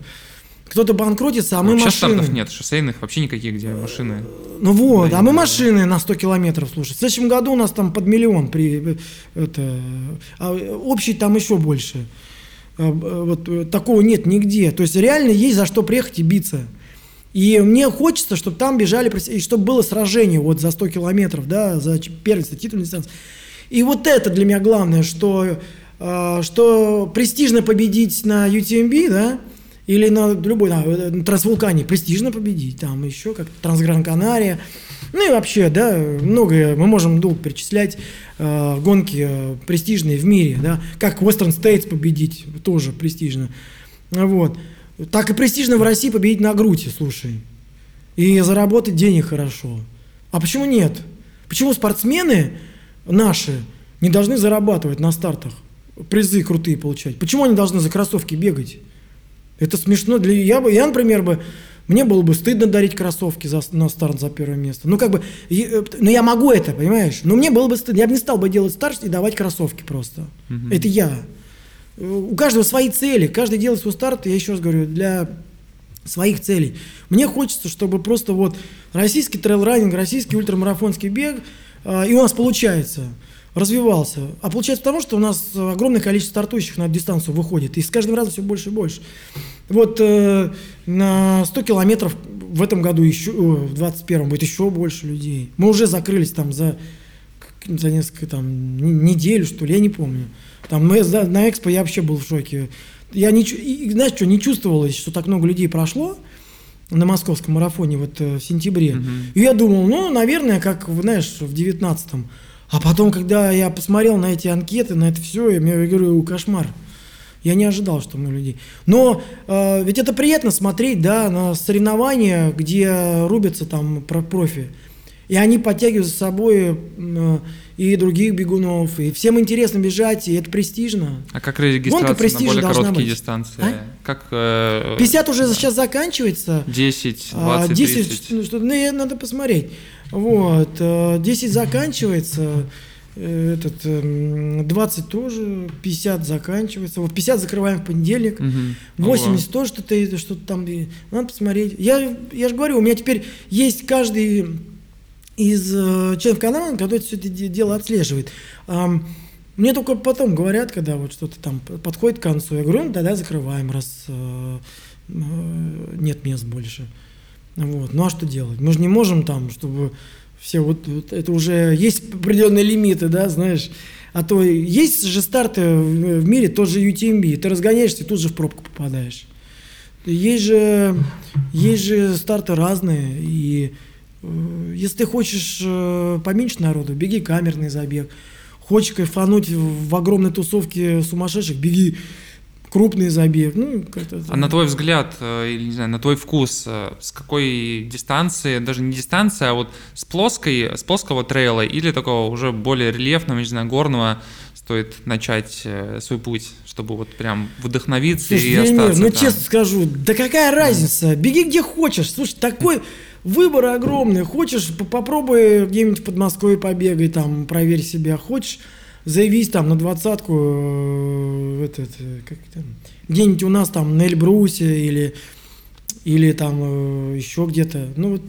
кто-то банкротится, а мы Вообще машины. стартов нет, шоссейных вообще никаких, где машины. Ну вот, Да, а мы машины на 100 километров, слушай. В следующем году у нас там под миллион, при, это, а общий там еще больше. А, э, Вот э, такого нет нигде. То есть реально есть за что приехать и биться. И мне хочется, чтобы там бежали, и чтобы было сражение вот за 100 километров, да, за первенство, титульный дистанции. И вот это для меня главное, что, э, что престижно победить на UTMB, да, или на любой, на, на Трансвулкане престижно победить, там еще как Трансгран Канария. Ну и вообще, да, многое мы можем долго перечислять э, гонки э, престижные в мире, да, как Western States победить, тоже престижно. Вот. Так и престижно в России победить на груди, слушай. И заработать денег хорошо. А почему нет? Почему спортсмены наши не должны зарабатывать на стартах, призы крутые получать? Почему они должны за кроссовки бегать? Это смешно. Для, я, бы, я, например, бы, мне было бы стыдно дарить кроссовки за, на старт за первое место. Ну, как бы, э, ну, я могу это, понимаешь? Но мне было бы стыдно. Я бы не стал бы делать старт и давать кроссовки просто. Угу. Это я. У каждого свои цели. Каждый делает свой старт, я еще раз говорю, для своих целей. Мне хочется, чтобы просто вот российский трейл-раннинг, российский ультрамарафонский бег, э, и у нас получается – развивался. А получается потому, что у нас огромное количество стартующих на эту дистанцию выходит. И с каждым разом все больше и больше. Вот э, на 100 километров в этом году еще, в 21 будет еще больше людей. Мы уже закрылись там за, за несколько там неделю, что ли, я не помню. Там мы, на Экспо я вообще был в шоке. Я не, и, знаешь что, не чувствовалось, что так много людей прошло на московском марафоне вот э, в сентябре. Угу. И я думал, ну, наверное, как, знаешь, в девятнадцатом. А потом, когда я посмотрел на эти анкеты, на это все, я, я говорю, кошмар. Я не ожидал, что много людей. Но э, ведь это приятно смотреть, да, на соревнования, где рубятся там про профи. И они подтягивают за собой э, и других бегунов. И всем интересно бежать, и это престижно. А как регистрация на более короткие быть. дистанции? А? Как, э, 50 уже сейчас заканчивается. 10, 20, 10, 30. Ну, что, ну, надо посмотреть. Вот, 10 э, заканчивается, э, этот 20 эм, тоже, 50 заканчивается. Вот 50 закрываем в понедельник, угу. 80 Ого. тоже что-то что там. Надо посмотреть. Я, я же говорю, у меня теперь есть каждый из э, членов канала, который все это дело отслеживает. Мне только потом говорят, когда вот что-то там подходит к концу, я говорю, ну тогда закрываем, раз нет мест больше. Вот. Ну а что делать? Мы же не можем там, чтобы все вот, вот это уже есть определенные лимиты, да, знаешь. А то есть же старты в, мире, тот же UTMB, ты разгоняешься и тут же в пробку попадаешь. Есть же, есть же старты разные, и э, если ты хочешь э, поменьше народу, беги камерный забег. Хочешь кайфануть в огромной тусовке сумасшедших, беги крупный забег. Ну, как-то, а на твой взгляд, э, или не знаю, на твой вкус, э, с какой дистанции, даже не дистанция, а вот с плоской, с плоского трейла или такого уже более рельефного, не знаю, горного стоит начать э, свой путь, чтобы вот прям вдохновиться Слушай, и остаться Ну, там. честно скажу, да какая разница? Беги где хочешь. Слушай, такой выбор огромный. Хочешь, попробуй где-нибудь в Подмосковье побегай, там, проверь себя. Хочешь, заявись там на двадцатку, э, этот, э, как там, где-нибудь у нас там на Эльбрусе или, или там э, еще где-то. Ну вот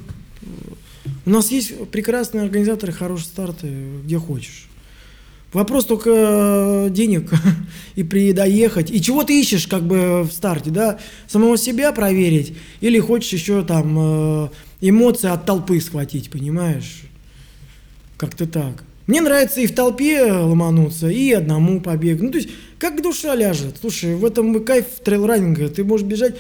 у нас есть прекрасные организаторы, хорошие старты, где хочешь. Вопрос только денег (laughs) и при доехать. И чего ты ищешь как бы в старте, да? Самого себя проверить или хочешь еще там эмоции от толпы схватить, понимаешь? Как-то так. Мне нравится и в толпе ломануться, и одному побег. Ну, то есть, как душа ляжет. Слушай, в этом кайф трейл-раннинга. Ты можешь бежать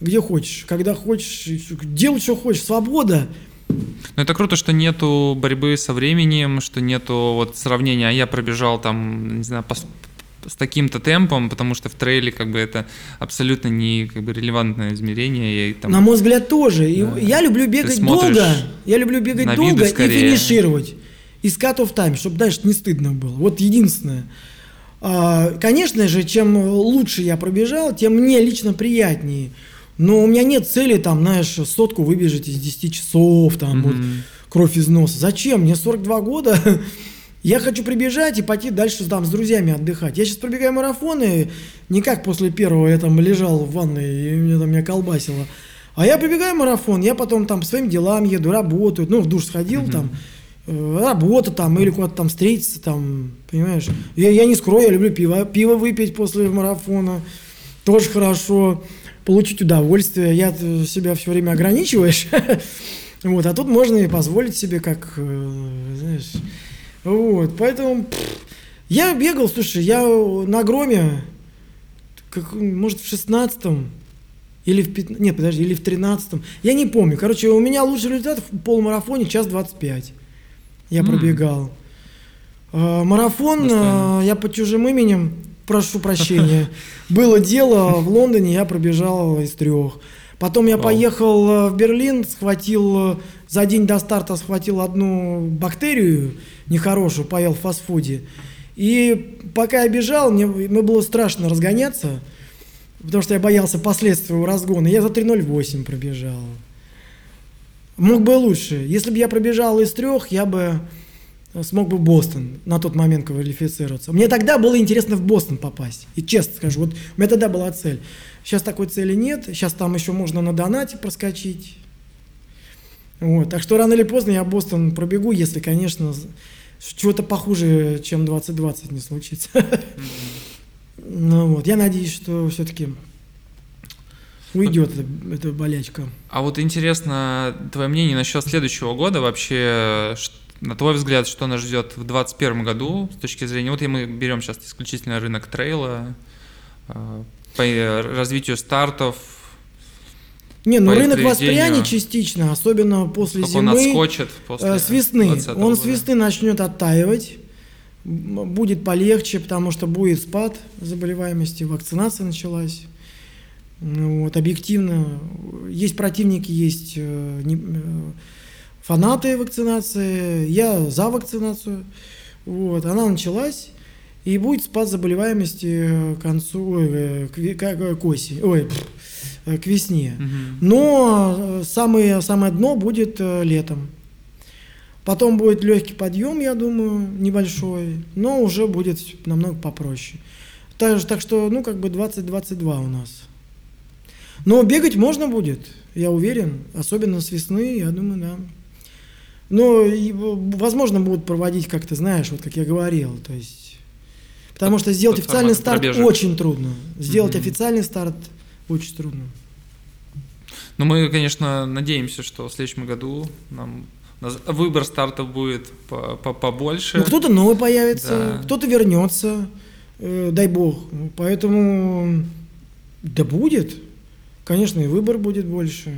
где хочешь, когда хочешь, делать, что хочешь. Свобода. Ну, это круто, что нету борьбы со временем, что нету вот сравнения, а я пробежал там, не знаю, по, с таким-то темпом, потому что в трейле как бы это абсолютно не как бы релевантное измерение. И, там, На мой взгляд тоже. Да. я люблю бегать долго. Я люблю бегать долго и финишировать из cut of time, чтобы дальше не стыдно было. Вот единственное. А, конечно же, чем лучше я пробежал, тем мне лично приятнее. Но у меня нет цели, там, знаешь, сотку выбежать из 10 часов, там, mm-hmm. вот, кровь из носа. Зачем? Мне 42 года, (laughs) я хочу прибежать и пойти дальше там с друзьями отдыхать. Я сейчас пробегаю марафоны, не как после первого я там лежал в ванной и меня там меня колбасило. А я прибегаю марафон, я потом там по своим делам еду, работаю, ну, в душ сходил mm-hmm. там, работа там или куда-то там встретиться там, понимаешь? Я, я не скрою, я люблю пиво, пиво выпить после марафона, тоже хорошо, получить удовольствие. Я себя все время ограничиваешь, (laughs) вот, а тут можно и позволить себе, как, э, знаешь, Вот, поэтому я бегал, слушай, я на громе, как, может, в шестнадцатом или в 15, нет, подожди, или в тринадцатом, я не помню. Короче, у меня лучший результат в полумарафоне час 25. Я М. пробегал. А, Марафон Достойно. а, я под чужим именем, прошу прощения. (laughs) Было дело в Лондоне, я пробежал из трех. Потом я Вау. поехал э, в Берлин, схватил э, за день до старта схватил одну бактерию нехорошую, поел в фастфуде. И пока я бежал, мне, мне было страшно разгоняться, потому что я боялся последствий у разгона. Я за 3.08 пробежал. Мог бы лучше. Если бы я пробежал из трех, я бы смог бы в Бостон на тот момент квалифицироваться. Мне тогда было интересно в Бостон попасть. И честно скажу, вот у меня тогда была цель. Сейчас такой цели нет. Сейчас там еще можно на донате проскочить. Вот. Так что рано или поздно я Бостон пробегу, если, конечно, чего-то похуже, чем 2020 не случится. (laughs) Ну вот, я надеюсь, что все-таки уйдет эта, эта болячка. А вот интересно твое мнение насчет следующего года вообще. На твой взгляд, что нас ждет в 2021 году с точки зрения... Вот и мы берем сейчас исключительно рынок трейла, э, по развитию стартов, Не, ну рынок восприятия частично, особенно после как он зимы. отскочит после Э, С весны. 2020 Он года. с весны начнет оттаивать. Будет полегче, потому что будет спад заболеваемости, вакцинация началась. Ну Вот, объективно, есть противники, есть э, э, фанаты вакцинации. Я за вакцинацию. Вот, она началась. И будет спад заболеваемости э, к концу, ой, к, к- осени, ой, к весне. Но самое, самое дно будет летом. Потом будет легкий подъем, я думаю, небольшой, но уже будет намного попроще. Так, так что, ну, как бы 20-22 у нас. Но бегать можно будет, я уверен, особенно с весны, я думаю, да. Но, в- возможно, будут проводить, как ты знаешь, вот как я говорил, то есть... Потому что сделать Тот официальный старт пробежек. очень трудно. Сделать Мгм. официальный старт очень трудно. Ну, мы, конечно, надеемся, что в следующем году нам выбор стартов будет по- по- побольше. Ну, кто-то новый появится, Да. кто-то вернется, э, дай бог. Поэтому, да будет. Конечно, и выбор будет больше.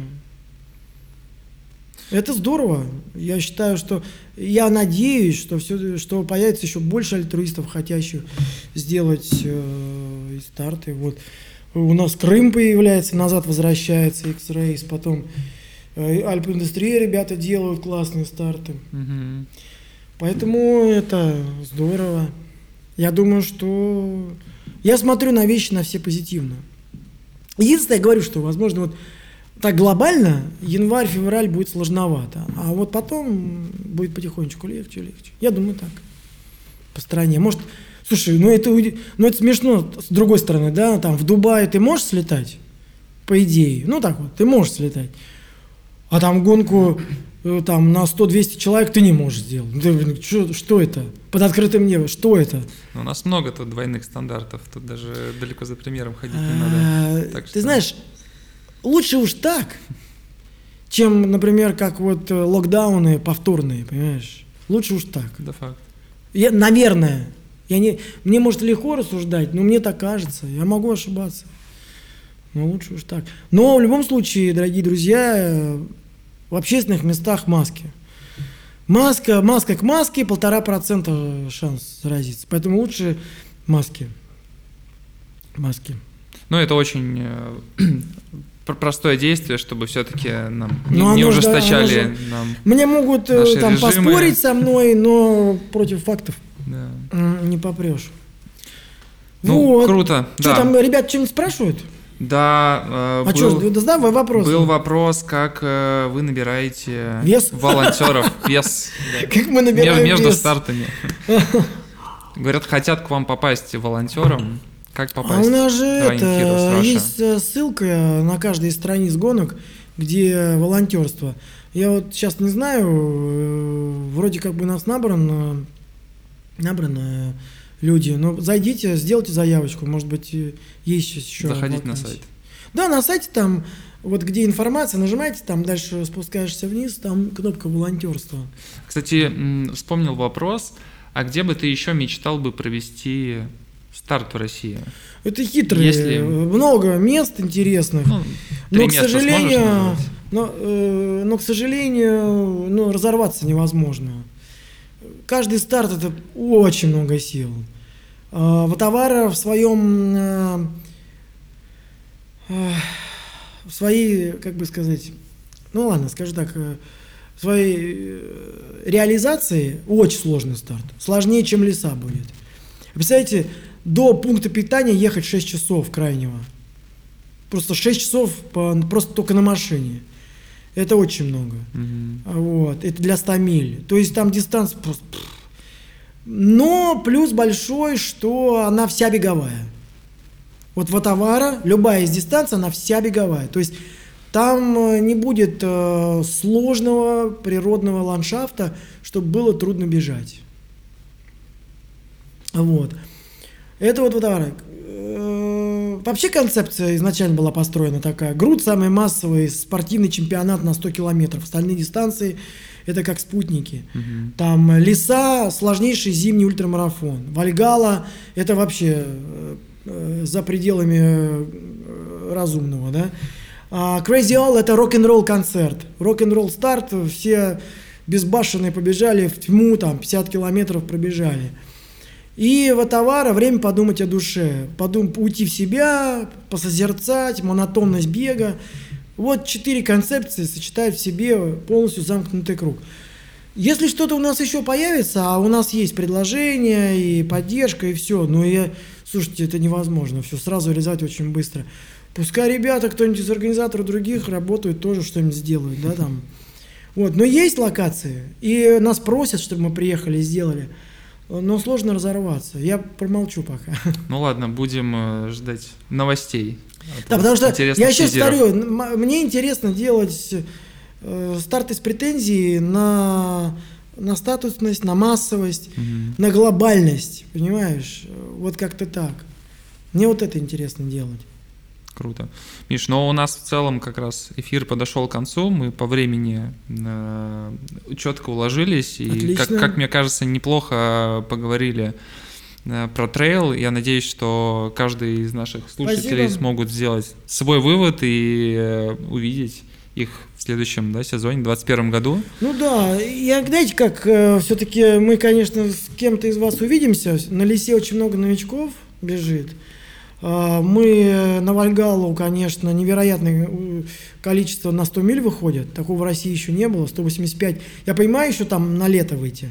Это здорово. Я считаю, что я надеюсь, что все, что появится еще больше альтруистов, хотящих сделать э, старты. Вот у нас Крым появляется, назад возвращается X-Race, потом э, Альп-индустрия ребята делают классные старты. Мгм. Поэтому это здорово. Я думаю, что я смотрю на вещи на все позитивно. Единственное, я говорю, что, возможно, вот так глобально январь-февраль будет сложновато, а вот потом будет потихонечку легче, легче. Я думаю так. По стране. Может, слушай, ну это, ну это смешно с другой стороны, да, там в Дубае ты можешь слетать, по идее, ну так вот, ты можешь слетать, а там гонку там на 100-200 человек ты не можешь сделать. Ну, ты, блин, чё- что это? Под открытым небом, что это? Ну, У нас много тут двойных стандартов, тут даже далеко за примером ходить не А, надо. Так Ты что- знаешь, лучше уж так, чем, например, как вот э, локдауны повторные, понимаешь? Лучше уж так. Да факт. Я, наверное, я не, мне может легко рассуждать, но мне так кажется, я могу ошибаться. Но лучше уж так. Но в любом случае, дорогие друзья, в общественных местах маски. Маска, маска к маске, полтора процента шанс заразиться. Поэтому лучше маски. Маски. Ну, это очень э, (clears throat) пр- простое действие, чтобы все-таки нам не, Ну, не ужесточали оно нам. Мне могут э, Наши там режимы. поспорить со мной, но против фактов Да. не попрешь. Ну, вот. круто. Что да. там, ребят, что-нибудь спрашивают? Да, э, А был, что, задавай вопрос. был вопрос, как э, вы набираете Вес? волонтеров. (laughs) Вес. да. Как мы набираем между стартами. (laughs) Говорят, хотят к вам попасть волонтером. Как А попасть? у нас же это, есть э, ссылка на каждой из страниц гонок, где волонтерство. Я вот сейчас не знаю, э, вроде как бы нас набрано, набрано люди, но зайдите, сделайте заявочку, может быть, есть сейчас еще Заходите на вакансии. сайт. Да, на сайте там, вот где информация, нажимаете, там дальше спускаешься вниз, там кнопка волонтерства. Кстати, вспомнил вопрос. А где бы ты еще мечтал бы провести старт в России? Это хитрые, Если- много мест интересных. Ну, но, к сожалению, но, э, но, к сожалению, ну, разорваться невозможно. Каждый старт это очень много сил. А, Ватавара в своем э, э, в своей, как бы сказать, ну ладно, скажу так, э, в своей э, реализации очень сложный старт. Сложнее, чем леса будет. Представляете, до пункта питания ехать 6 часов крайнего. Просто 6 часов по- просто только на машине. Это очень много. Мгм. Вот. Это для 100 миль. То есть там дистанция просто... Но плюс большой, что она вся беговая. Вот Ватавара, любая из дистанций, она вся беговая. То есть там э, не будет э, сложного природного ландшафта, чтобы было трудно бежать. Вот. Это вот Ватавара. Э, Вообще концепция изначально была построена такая. Груд самый массовый спортивный чемпионат на 100 километров. Остальные дистанции это как спутники. Мгм. Там леса, сложнейший зимний ультрамарафон. Вальгала – это вообще э, э, за пределами э, разумного, да. А Crazy All – это рок-н-ролл концерт. Рок-н-ролл старт, все безбашенные побежали в тьму, там 50 километров пробежали. И в Атавара время подумать о душе, подум, уйти в себя, посозерцать, монотонность бега. Вот четыре концепции сочетают в себе полностью замкнутый круг. Если что-то у нас еще появится, а у нас есть предложение и поддержка, и все, но я, слушайте, это невозможно, все сразу реализовать очень быстро. Пускай ребята, кто-нибудь из организаторов других работают, тоже что-нибудь сделают, да, там. Вот, но есть локации, и нас просят, чтобы мы приехали и сделали. Но сложно разорваться. Я промолчу пока. Ну ладно, будем э, ждать новостей. Да, потому что я сейчас м- мне интересно делать э, старт из претензий на, на статусность, на массовость, Мгм. на глобальность, понимаешь? Вот как-то так. Мне вот это интересно делать. Круто. Миш, но у нас в целом как раз эфир подошел к концу, мы по времени э, четко уложились, и, как, как мне кажется, неплохо поговорили э, про трейл. Я надеюсь, что каждый из наших слушателей Спасибо. смогут сделать свой вывод и э, увидеть их в следующем да, сезоне, в 2021 году. Ну да, я, знаете, как все-таки мы, конечно, с кем-то из вас увидимся. На лесе очень много новичков бежит. А, Мы на Вальгалу, конечно, невероятное э, количество на 100 миль выходит. Такого в России еще не было, 185. Я понимаю, еще там на лето выйти.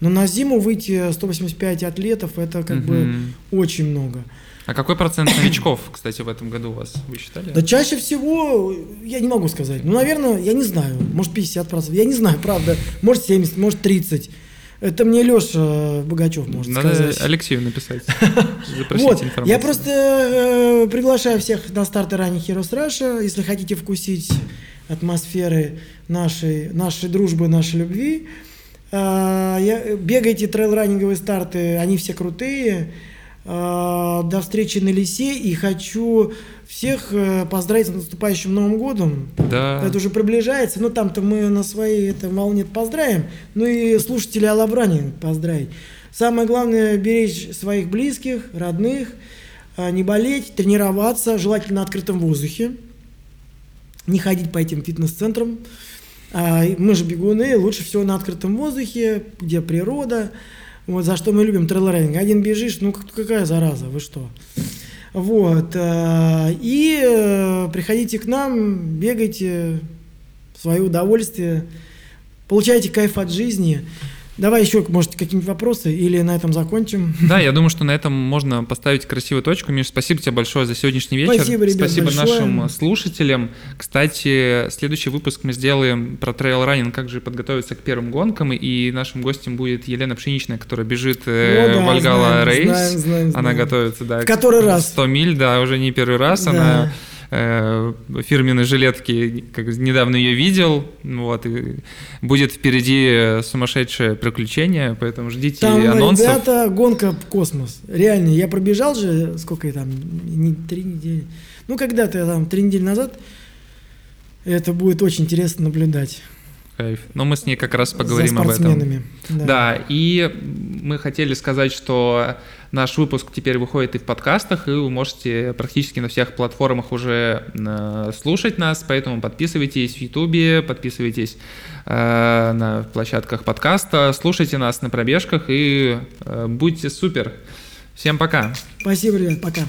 Но на зиму выйти 185 атлетов, это как бы Мгм. очень много. А какой процент новичков, кстати, в этом году у вас? Вы считали? Да чаще всего, я не могу сказать. Ну, наверное, я не знаю. Может, 50%. Я не знаю, правда. Может, 70, может, 30. Это мне Леша Богачев может Надо сказать. Алексею написать. (laughs) Запросить Вот, я просто э, приглашаю всех на старты ранних Heroes Russia, если хотите вкусить атмосферы нашей, нашей дружбы, нашей любви. А, я- бегайте трейл-раннинговые старты, они все крутые. А, до встречи на лесе и хочу всех э, поздравить с наступающим Новым годом. Да. Это уже приближается, но там-то мы на своей это, волне поздравим. Ну и слушателей Алабрани поздравить. Самое главное беречь своих близких, родных, а, не болеть, тренироваться, желательно на открытом воздухе, не ходить по этим фитнес-центрам. А, Мы же бегуны, лучше всего на открытом воздухе, где природа. Вот за что мы любим трейлрайдинг. Один бежишь, ну как- какая зараза, вы что? Вот. э, И э, приходите к нам, бегайте в свое удовольствие, получайте кайф от жизни. Давай еще, может, какие-нибудь вопросы или на этом закончим. (laughs) Да, я думаю, что на этом можно поставить красивую точку. Миш, спасибо тебе большое за сегодняшний вечер. Спасибо, ребят, Спасибо большое. нашим слушателям. Кстати, следующий выпуск мы сделаем про трейл раннинг, как же подготовиться к первым гонкам. И нашим гостем будет Елена Пшеничная, которая бежит э, О, да, Вальгала знаем, Рейс. знаем, знаем, Она знаем. готовится, да. В который раз? 100 миль, да, уже не первый раз. Да. Она э, фирменной жилетки, как недавно ее видел, вот, и будет впереди э, сумасшедшее приключение, поэтому ждите Там, анонсов. ребята, гонка в космос. Реально, я пробежал же, сколько я там, не, три недели. Ну, когда-то там, три недели назад. Это будет очень интересно наблюдать Кайф. Но мы с ней как раз поговорим за об этом. спортсменами. Да. и мы хотели сказать, что наш выпуск теперь выходит и в подкастах, и вы можете практически на всех платформах уже э, слушать нас, поэтому подписывайтесь в Ютубе, подписывайтесь э, на площадках подкаста, слушайте нас на пробежках и э, будьте супер. Всем пока. Спасибо, ребят, пока.